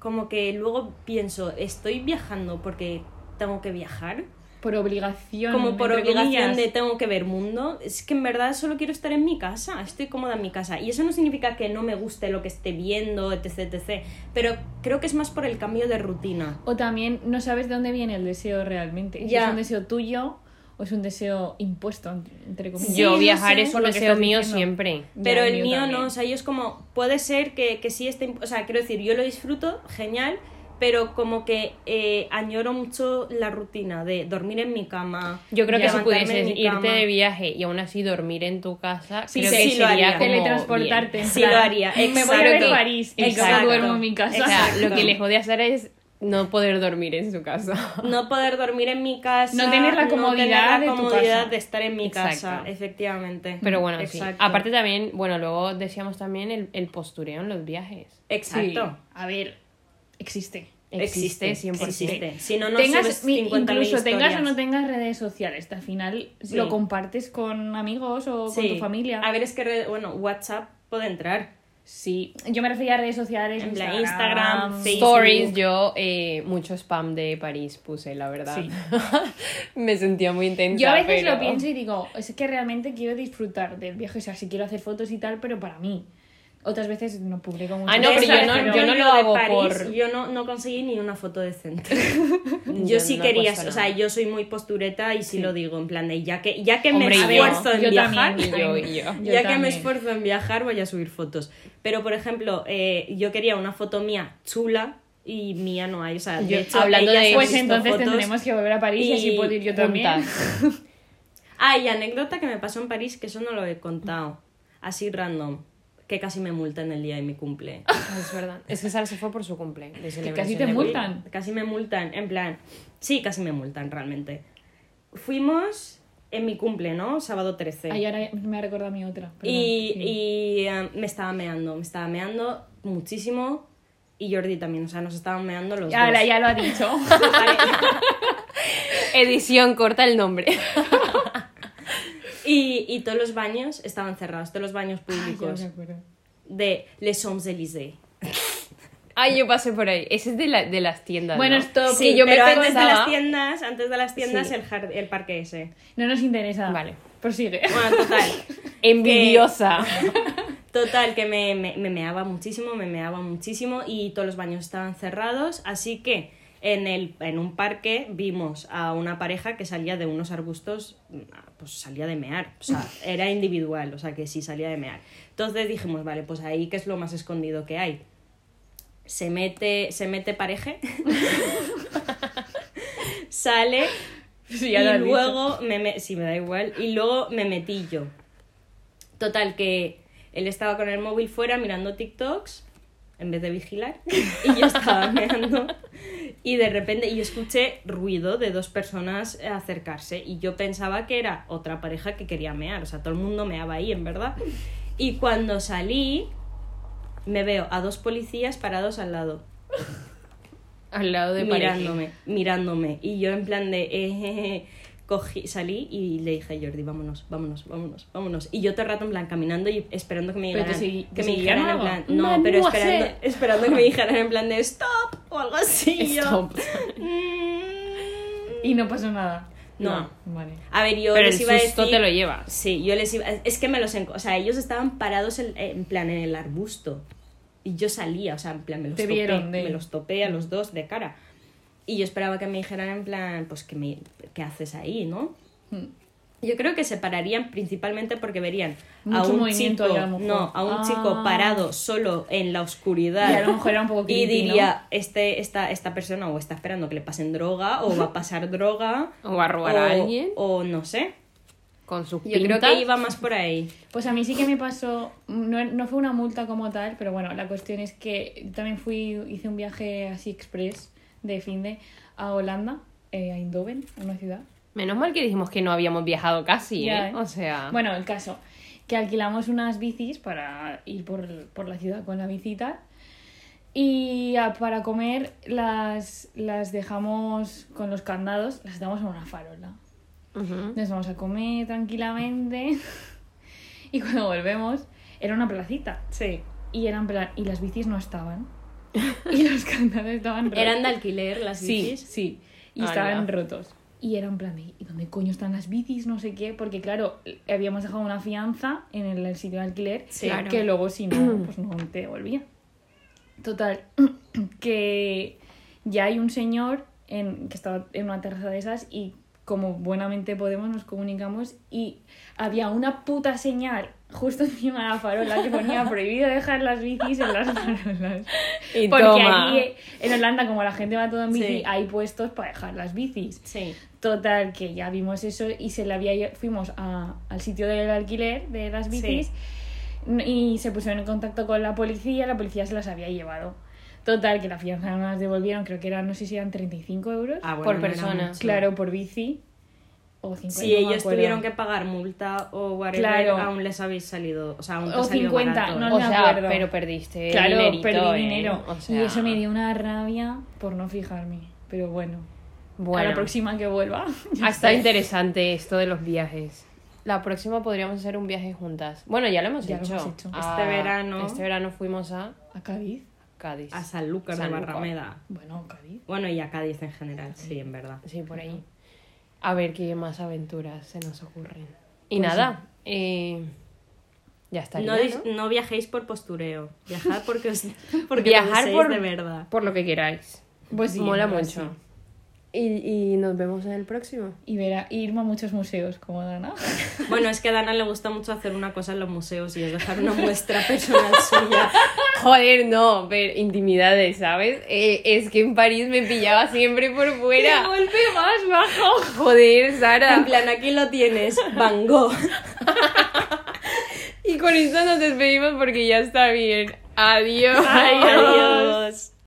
[SPEAKER 1] como que luego pienso, ¿estoy viajando porque tengo que viajar?
[SPEAKER 3] Por obligación.
[SPEAKER 1] como por obligación
[SPEAKER 3] comillas.
[SPEAKER 1] de tengo que ver mundo, es que en verdad solo quiero estar en mi casa, estoy cómoda en mi casa. Y eso no significa que no me guste lo que esté viendo, etc, etc. Pero creo que es más por el cambio de rutina.
[SPEAKER 3] O también no sabes de dónde viene el deseo realmente. Si es un deseo tuyo o es un deseo impuesto, entre comillas.
[SPEAKER 1] Sí,
[SPEAKER 2] yo
[SPEAKER 1] no
[SPEAKER 2] viajar
[SPEAKER 1] sé,
[SPEAKER 2] es un deseo mío
[SPEAKER 3] diciendo.
[SPEAKER 2] siempre.
[SPEAKER 1] Pero
[SPEAKER 3] Ya,
[SPEAKER 1] el mío
[SPEAKER 3] también.
[SPEAKER 1] no, o sea, yo es como, puede ser que, que sí esté, o sea, quiero decir, yo lo disfruto, genial, pero como que eh, añoro mucho la rutina de dormir en mi cama.
[SPEAKER 2] Yo creo que si pudieses irte
[SPEAKER 1] cama.
[SPEAKER 2] de viaje y aún así dormir en tu casa,
[SPEAKER 3] Sí,
[SPEAKER 2] creo
[SPEAKER 3] sí,
[SPEAKER 2] que
[SPEAKER 1] lo
[SPEAKER 2] sería
[SPEAKER 1] haría.
[SPEAKER 2] como
[SPEAKER 3] Teletransportarte.
[SPEAKER 2] bien.
[SPEAKER 3] en
[SPEAKER 1] Sí, lo haría,
[SPEAKER 3] Me voy a ver. París y
[SPEAKER 1] Exacto.
[SPEAKER 3] duermo en mi casa.
[SPEAKER 2] O sea,
[SPEAKER 1] Exacto.
[SPEAKER 2] lo que le jode hacer es no poder dormir en su casa.
[SPEAKER 1] No poder dormir en mi casa.
[SPEAKER 3] No tener la comodidad
[SPEAKER 1] tener la
[SPEAKER 3] de tu
[SPEAKER 1] comodidad
[SPEAKER 3] casa.
[SPEAKER 1] de estar en mi casa, efectivamente.
[SPEAKER 2] Pero bueno,
[SPEAKER 1] Exacto.
[SPEAKER 2] sí. Aparte también, bueno, luego decíamos también el, el postureo en los viajes.
[SPEAKER 1] Exacto.
[SPEAKER 3] Sí. A ver, existe.
[SPEAKER 2] Existe, 100%.
[SPEAKER 1] existe. Si no, no
[SPEAKER 3] tengas,
[SPEAKER 1] subes
[SPEAKER 3] mi-
[SPEAKER 1] 50.000
[SPEAKER 3] incluso tengas o no tengas redes sociales, al final
[SPEAKER 1] Sí.
[SPEAKER 3] lo compartes con amigos o con tu familia.
[SPEAKER 1] A ver, es que, bueno, WhatsApp puede entrar.
[SPEAKER 3] Sí, yo me refería a redes sociales,
[SPEAKER 1] En
[SPEAKER 3] Instagram,
[SPEAKER 1] Instagram, Facebook.
[SPEAKER 2] Stories, yo eh, mucho spam de París puse, la verdad.
[SPEAKER 3] Sí.
[SPEAKER 2] Me sentía muy intensa.
[SPEAKER 3] Yo a veces
[SPEAKER 2] pero-
[SPEAKER 3] lo pienso y digo, es que realmente quiero disfrutar del viaje, o sea, si quiero hacer fotos y tal, pero para mí. Otras veces no publico mucho.
[SPEAKER 2] Ah, no,
[SPEAKER 1] De
[SPEAKER 2] pero yo no- yo no lo hago
[SPEAKER 1] París,
[SPEAKER 2] por-
[SPEAKER 1] Yo no, no conseguí ni una foto decente.
[SPEAKER 2] Yo
[SPEAKER 1] yo sí
[SPEAKER 2] no
[SPEAKER 1] quería, o sea, yo soy muy postureta y sí, lo digo, en plan de ya que, ya que
[SPEAKER 2] Hombre,
[SPEAKER 1] me esfuerzo en viajar,
[SPEAKER 3] también,
[SPEAKER 2] Y yo, y yo.
[SPEAKER 3] Yo
[SPEAKER 1] ya que me esfuerzo en viajar voy a subir fotos. Pero, por ejemplo, eh, yo quería una foto mía chula y mía no hay. O sea, de
[SPEAKER 2] Yo-
[SPEAKER 1] hecho,
[SPEAKER 2] hablando de-
[SPEAKER 3] Pues entonces tendremos que volver a París y, así
[SPEAKER 1] y
[SPEAKER 3] puedo ir yo también.
[SPEAKER 1] Ah, y anécdota que me pasó en París, que eso no lo he contado. Así random. Que casi me multan el día de mi cumple.
[SPEAKER 2] Ah, Es verdad. Es que Sara se fue por su cumple. de celebración
[SPEAKER 3] te
[SPEAKER 2] de
[SPEAKER 3] multan.
[SPEAKER 1] Casi me multan, en plan. Sí, casi me multan realmente. Fuimos en mi cumple, ¿no? Sábado 13.
[SPEAKER 3] Ay, ahora me ha recordado mi otra. perdón.
[SPEAKER 1] y
[SPEAKER 3] Sí.
[SPEAKER 1] y, eh, me estaba meando, me estaba meando muchísimo. Y Jordi también, o sea, nos estaban meando los
[SPEAKER 3] Ahora
[SPEAKER 1] dos.
[SPEAKER 3] ya lo ha dicho.
[SPEAKER 2] Edición, corta el nombre.
[SPEAKER 1] Y, y todos los baños estaban cerrados, todos los baños
[SPEAKER 3] Ay, ya
[SPEAKER 1] públicos
[SPEAKER 3] me acuerdo.
[SPEAKER 1] de Les Champs-Élysées.
[SPEAKER 2] Ay, yo pasé por ahí. Ese es de, la, de las tiendas.
[SPEAKER 3] Bueno,
[SPEAKER 2] ¿no?
[SPEAKER 3] stop.
[SPEAKER 1] Sí,
[SPEAKER 2] yo me
[SPEAKER 1] pero antes de las tiendas, antes de las tiendas
[SPEAKER 2] Sí.
[SPEAKER 1] el, jar- el parque ese.
[SPEAKER 3] No nos interesa.
[SPEAKER 2] Vale.
[SPEAKER 3] Prosigue.
[SPEAKER 1] Bueno, total.
[SPEAKER 2] Envidiosa.
[SPEAKER 1] Total, que me, me, me meaba muchísimo, me meaba muchísimo y todos los baños estaban cerrados, así que en, el, en un parque vimos a una pareja que salía de unos arbustos, pues salía de mear, o sea, era individual, o sea que sí salía de mear. Entonces dijimos, vale, pues ahí que es lo más escondido que hay. Se mete, se mete pareje, sale
[SPEAKER 3] Sí,
[SPEAKER 1] y luego me, me sí me da igual y luego me metí yo total que él estaba con el móvil fuera mirando TikToks en vez de vigilar y yo estaba mirando y de repente yo escuché ruido de dos personas acercarse y yo pensaba que era otra pareja que quería mear o sea todo el mundo meaba ahí en verdad y cuando salí me veo a dos policías parados al lado
[SPEAKER 2] Al lado de pareja.
[SPEAKER 1] mirándome, mirándome. Y yo en plan de, eh, eh, eh, cogí, salí y le dije a Jordi, vámonos, vámonos, vámonos, vámonos. Y yo todo el rato en plan caminando y esperando que me
[SPEAKER 3] Pero
[SPEAKER 1] dijeran, que me dijeran en plan, no, pero esperando, esperando que me dijeran en plan de stop o algo así. yo. "Mm".
[SPEAKER 3] Y no pasó nada.
[SPEAKER 1] No.
[SPEAKER 3] Vale.
[SPEAKER 1] A ver, yo
[SPEAKER 2] Pero el
[SPEAKER 1] les iba a decir...
[SPEAKER 2] te lo llevas.
[SPEAKER 1] Sí, yo les iba... Es que me los... O sea, ellos estaban parados en, en plan en el arbusto. Y yo salía, o sea, en plan me los
[SPEAKER 3] Te
[SPEAKER 1] topé.
[SPEAKER 3] vieron de-
[SPEAKER 1] Me los topé a los dos de cara. Y yo esperaba que me dijeran en plan, pues, ¿qué, me, qué haces ahí, no?
[SPEAKER 3] Hmm.
[SPEAKER 1] Yo creo que se pararían principalmente porque verían a
[SPEAKER 3] Mucho
[SPEAKER 1] un
[SPEAKER 3] movimiento
[SPEAKER 1] chico,
[SPEAKER 3] ahí, a
[SPEAKER 1] no, a un
[SPEAKER 3] Ah.
[SPEAKER 1] chico parado solo en la oscuridad.
[SPEAKER 3] Y a lo mejor era un poco
[SPEAKER 1] Y
[SPEAKER 3] creepy,
[SPEAKER 1] diría, este, esta, esta persona o está esperando que le pasen droga, o va a pasar droga,
[SPEAKER 2] O va a robar
[SPEAKER 1] o,
[SPEAKER 2] a alguien
[SPEAKER 1] o no sé.
[SPEAKER 2] con sus
[SPEAKER 1] Yo creo que iba más por ahí.
[SPEAKER 3] Pues a mí sí que me pasó, no, no fue una multa como tal, pero bueno, la cuestión es que yo también fui, hice un viaje así express de fin de a Holanda, eh, a Eindhoven, una ciudad.
[SPEAKER 2] Menos mal que dijimos que no habíamos viajado casi,
[SPEAKER 3] Ya,
[SPEAKER 2] ¿eh?
[SPEAKER 3] ¿eh?
[SPEAKER 2] O sea...
[SPEAKER 3] Bueno, el caso, que alquilamos unas bicis para ir por, por la ciudad con la bici y a- para comer las, las dejamos con los candados, las damos en una farola. Nos vamos a comer tranquilamente. Y cuando volvemos, era una placita.
[SPEAKER 1] Sí.
[SPEAKER 3] Y eran y las bicis no estaban. Y los candados estaban rotos.
[SPEAKER 1] Eran de alquiler las
[SPEAKER 3] Sí,
[SPEAKER 1] bicis.
[SPEAKER 3] sí. Y
[SPEAKER 2] Ala.
[SPEAKER 3] estaban rotos. Y era en plan de, ¿y dónde coño están las bicis? No sé qué, porque claro, habíamos dejado una fianza en el, el sitio de alquiler
[SPEAKER 1] Sí.
[SPEAKER 2] Claro.
[SPEAKER 3] que luego si no, pues no te devolvía. Total, que ya hay un señor en, que estaba en una terraza de esas y como buenamente podemos nos comunicamos y había una puta señal justo encima de la farola que ponía prohibido dejar las bicis en las farolas.
[SPEAKER 2] Y
[SPEAKER 3] Porque
[SPEAKER 2] toma.
[SPEAKER 3] allí en Holanda, como la gente va todo en bici,
[SPEAKER 1] Sí.
[SPEAKER 3] hay puestos para dejar las bicis.
[SPEAKER 1] Sí.
[SPEAKER 3] Total, que ya vimos eso y se le había fuimos a- al sitio del alquiler de las bicis y se pusieron en contacto con la policía, la policía se las había llevado. Total, que la fianza no las devolvieron, creo que eran, no sé si eran 35 euros.
[SPEAKER 1] Ah, bueno,
[SPEAKER 2] Por
[SPEAKER 1] no
[SPEAKER 2] persona.
[SPEAKER 1] mucho.
[SPEAKER 3] claro, por bici. O 50,
[SPEAKER 1] Si
[SPEAKER 3] no
[SPEAKER 1] ellos tuvieron que pagar multa o whatever,
[SPEAKER 3] Claro.
[SPEAKER 1] aún les habéis salido. O sea, aún te
[SPEAKER 3] O
[SPEAKER 1] ha salido
[SPEAKER 3] 50,
[SPEAKER 1] barato,
[SPEAKER 3] no.
[SPEAKER 2] O
[SPEAKER 3] me
[SPEAKER 2] sea,
[SPEAKER 3] acuerdo.
[SPEAKER 2] pero perdiste
[SPEAKER 3] Claro,
[SPEAKER 2] dinerito,
[SPEAKER 3] perdí
[SPEAKER 2] ¿eh?
[SPEAKER 3] dinero.
[SPEAKER 2] O sea,
[SPEAKER 3] Y eso me dio una rabia por no fijarme. Pero bueno, a
[SPEAKER 2] Bueno,
[SPEAKER 3] la próxima que vuelva.
[SPEAKER 2] ah, está interesante esto de los viajes. La próxima podríamos hacer un viaje juntas. Bueno, ya lo hemos
[SPEAKER 3] Ya lo
[SPEAKER 2] hecho.
[SPEAKER 3] hemos hecho.
[SPEAKER 1] Este verano-
[SPEAKER 2] Este verano fuimos a
[SPEAKER 3] ¿A Cádiz?
[SPEAKER 2] Cádiz.
[SPEAKER 1] A Sanlúcar de
[SPEAKER 2] Sanlúcar.
[SPEAKER 1] Barrameda.
[SPEAKER 3] Bueno, Cádiz.
[SPEAKER 1] Bueno, y a Cádiz en general, sí, en verdad.
[SPEAKER 2] Sí, por ahí. A ver qué más aventuras se nos ocurren. Y
[SPEAKER 3] Pues
[SPEAKER 2] nada, eh, ya estaría,
[SPEAKER 1] No, dis-
[SPEAKER 2] ¿no?
[SPEAKER 1] no viajéis por postureo. Viajad porque os porque
[SPEAKER 2] Viajar por,
[SPEAKER 1] de verdad.
[SPEAKER 2] por lo que queráis.
[SPEAKER 3] Pues sí,
[SPEAKER 2] Mola mucho.
[SPEAKER 3] sí.
[SPEAKER 2] Y, y nos vemos en el próximo.
[SPEAKER 3] Y ver a, irme a muchos museos, como Dana.
[SPEAKER 1] Bueno, es que a Dana le gusta mucho hacer una cosa en los museos y es dejar una muestra personal suya.
[SPEAKER 2] Joder, no, pero intimidades, ¿sabes? Eh, es que en París me pillaba siempre por fuera.
[SPEAKER 3] golpe más bajo!
[SPEAKER 2] Joder,
[SPEAKER 1] En
[SPEAKER 2] Sara.
[SPEAKER 1] plan, aquí lo tienes, Van Gogh.
[SPEAKER 2] Y con esto nos despedimos porque ya está bien. Adiós.
[SPEAKER 1] Adiós.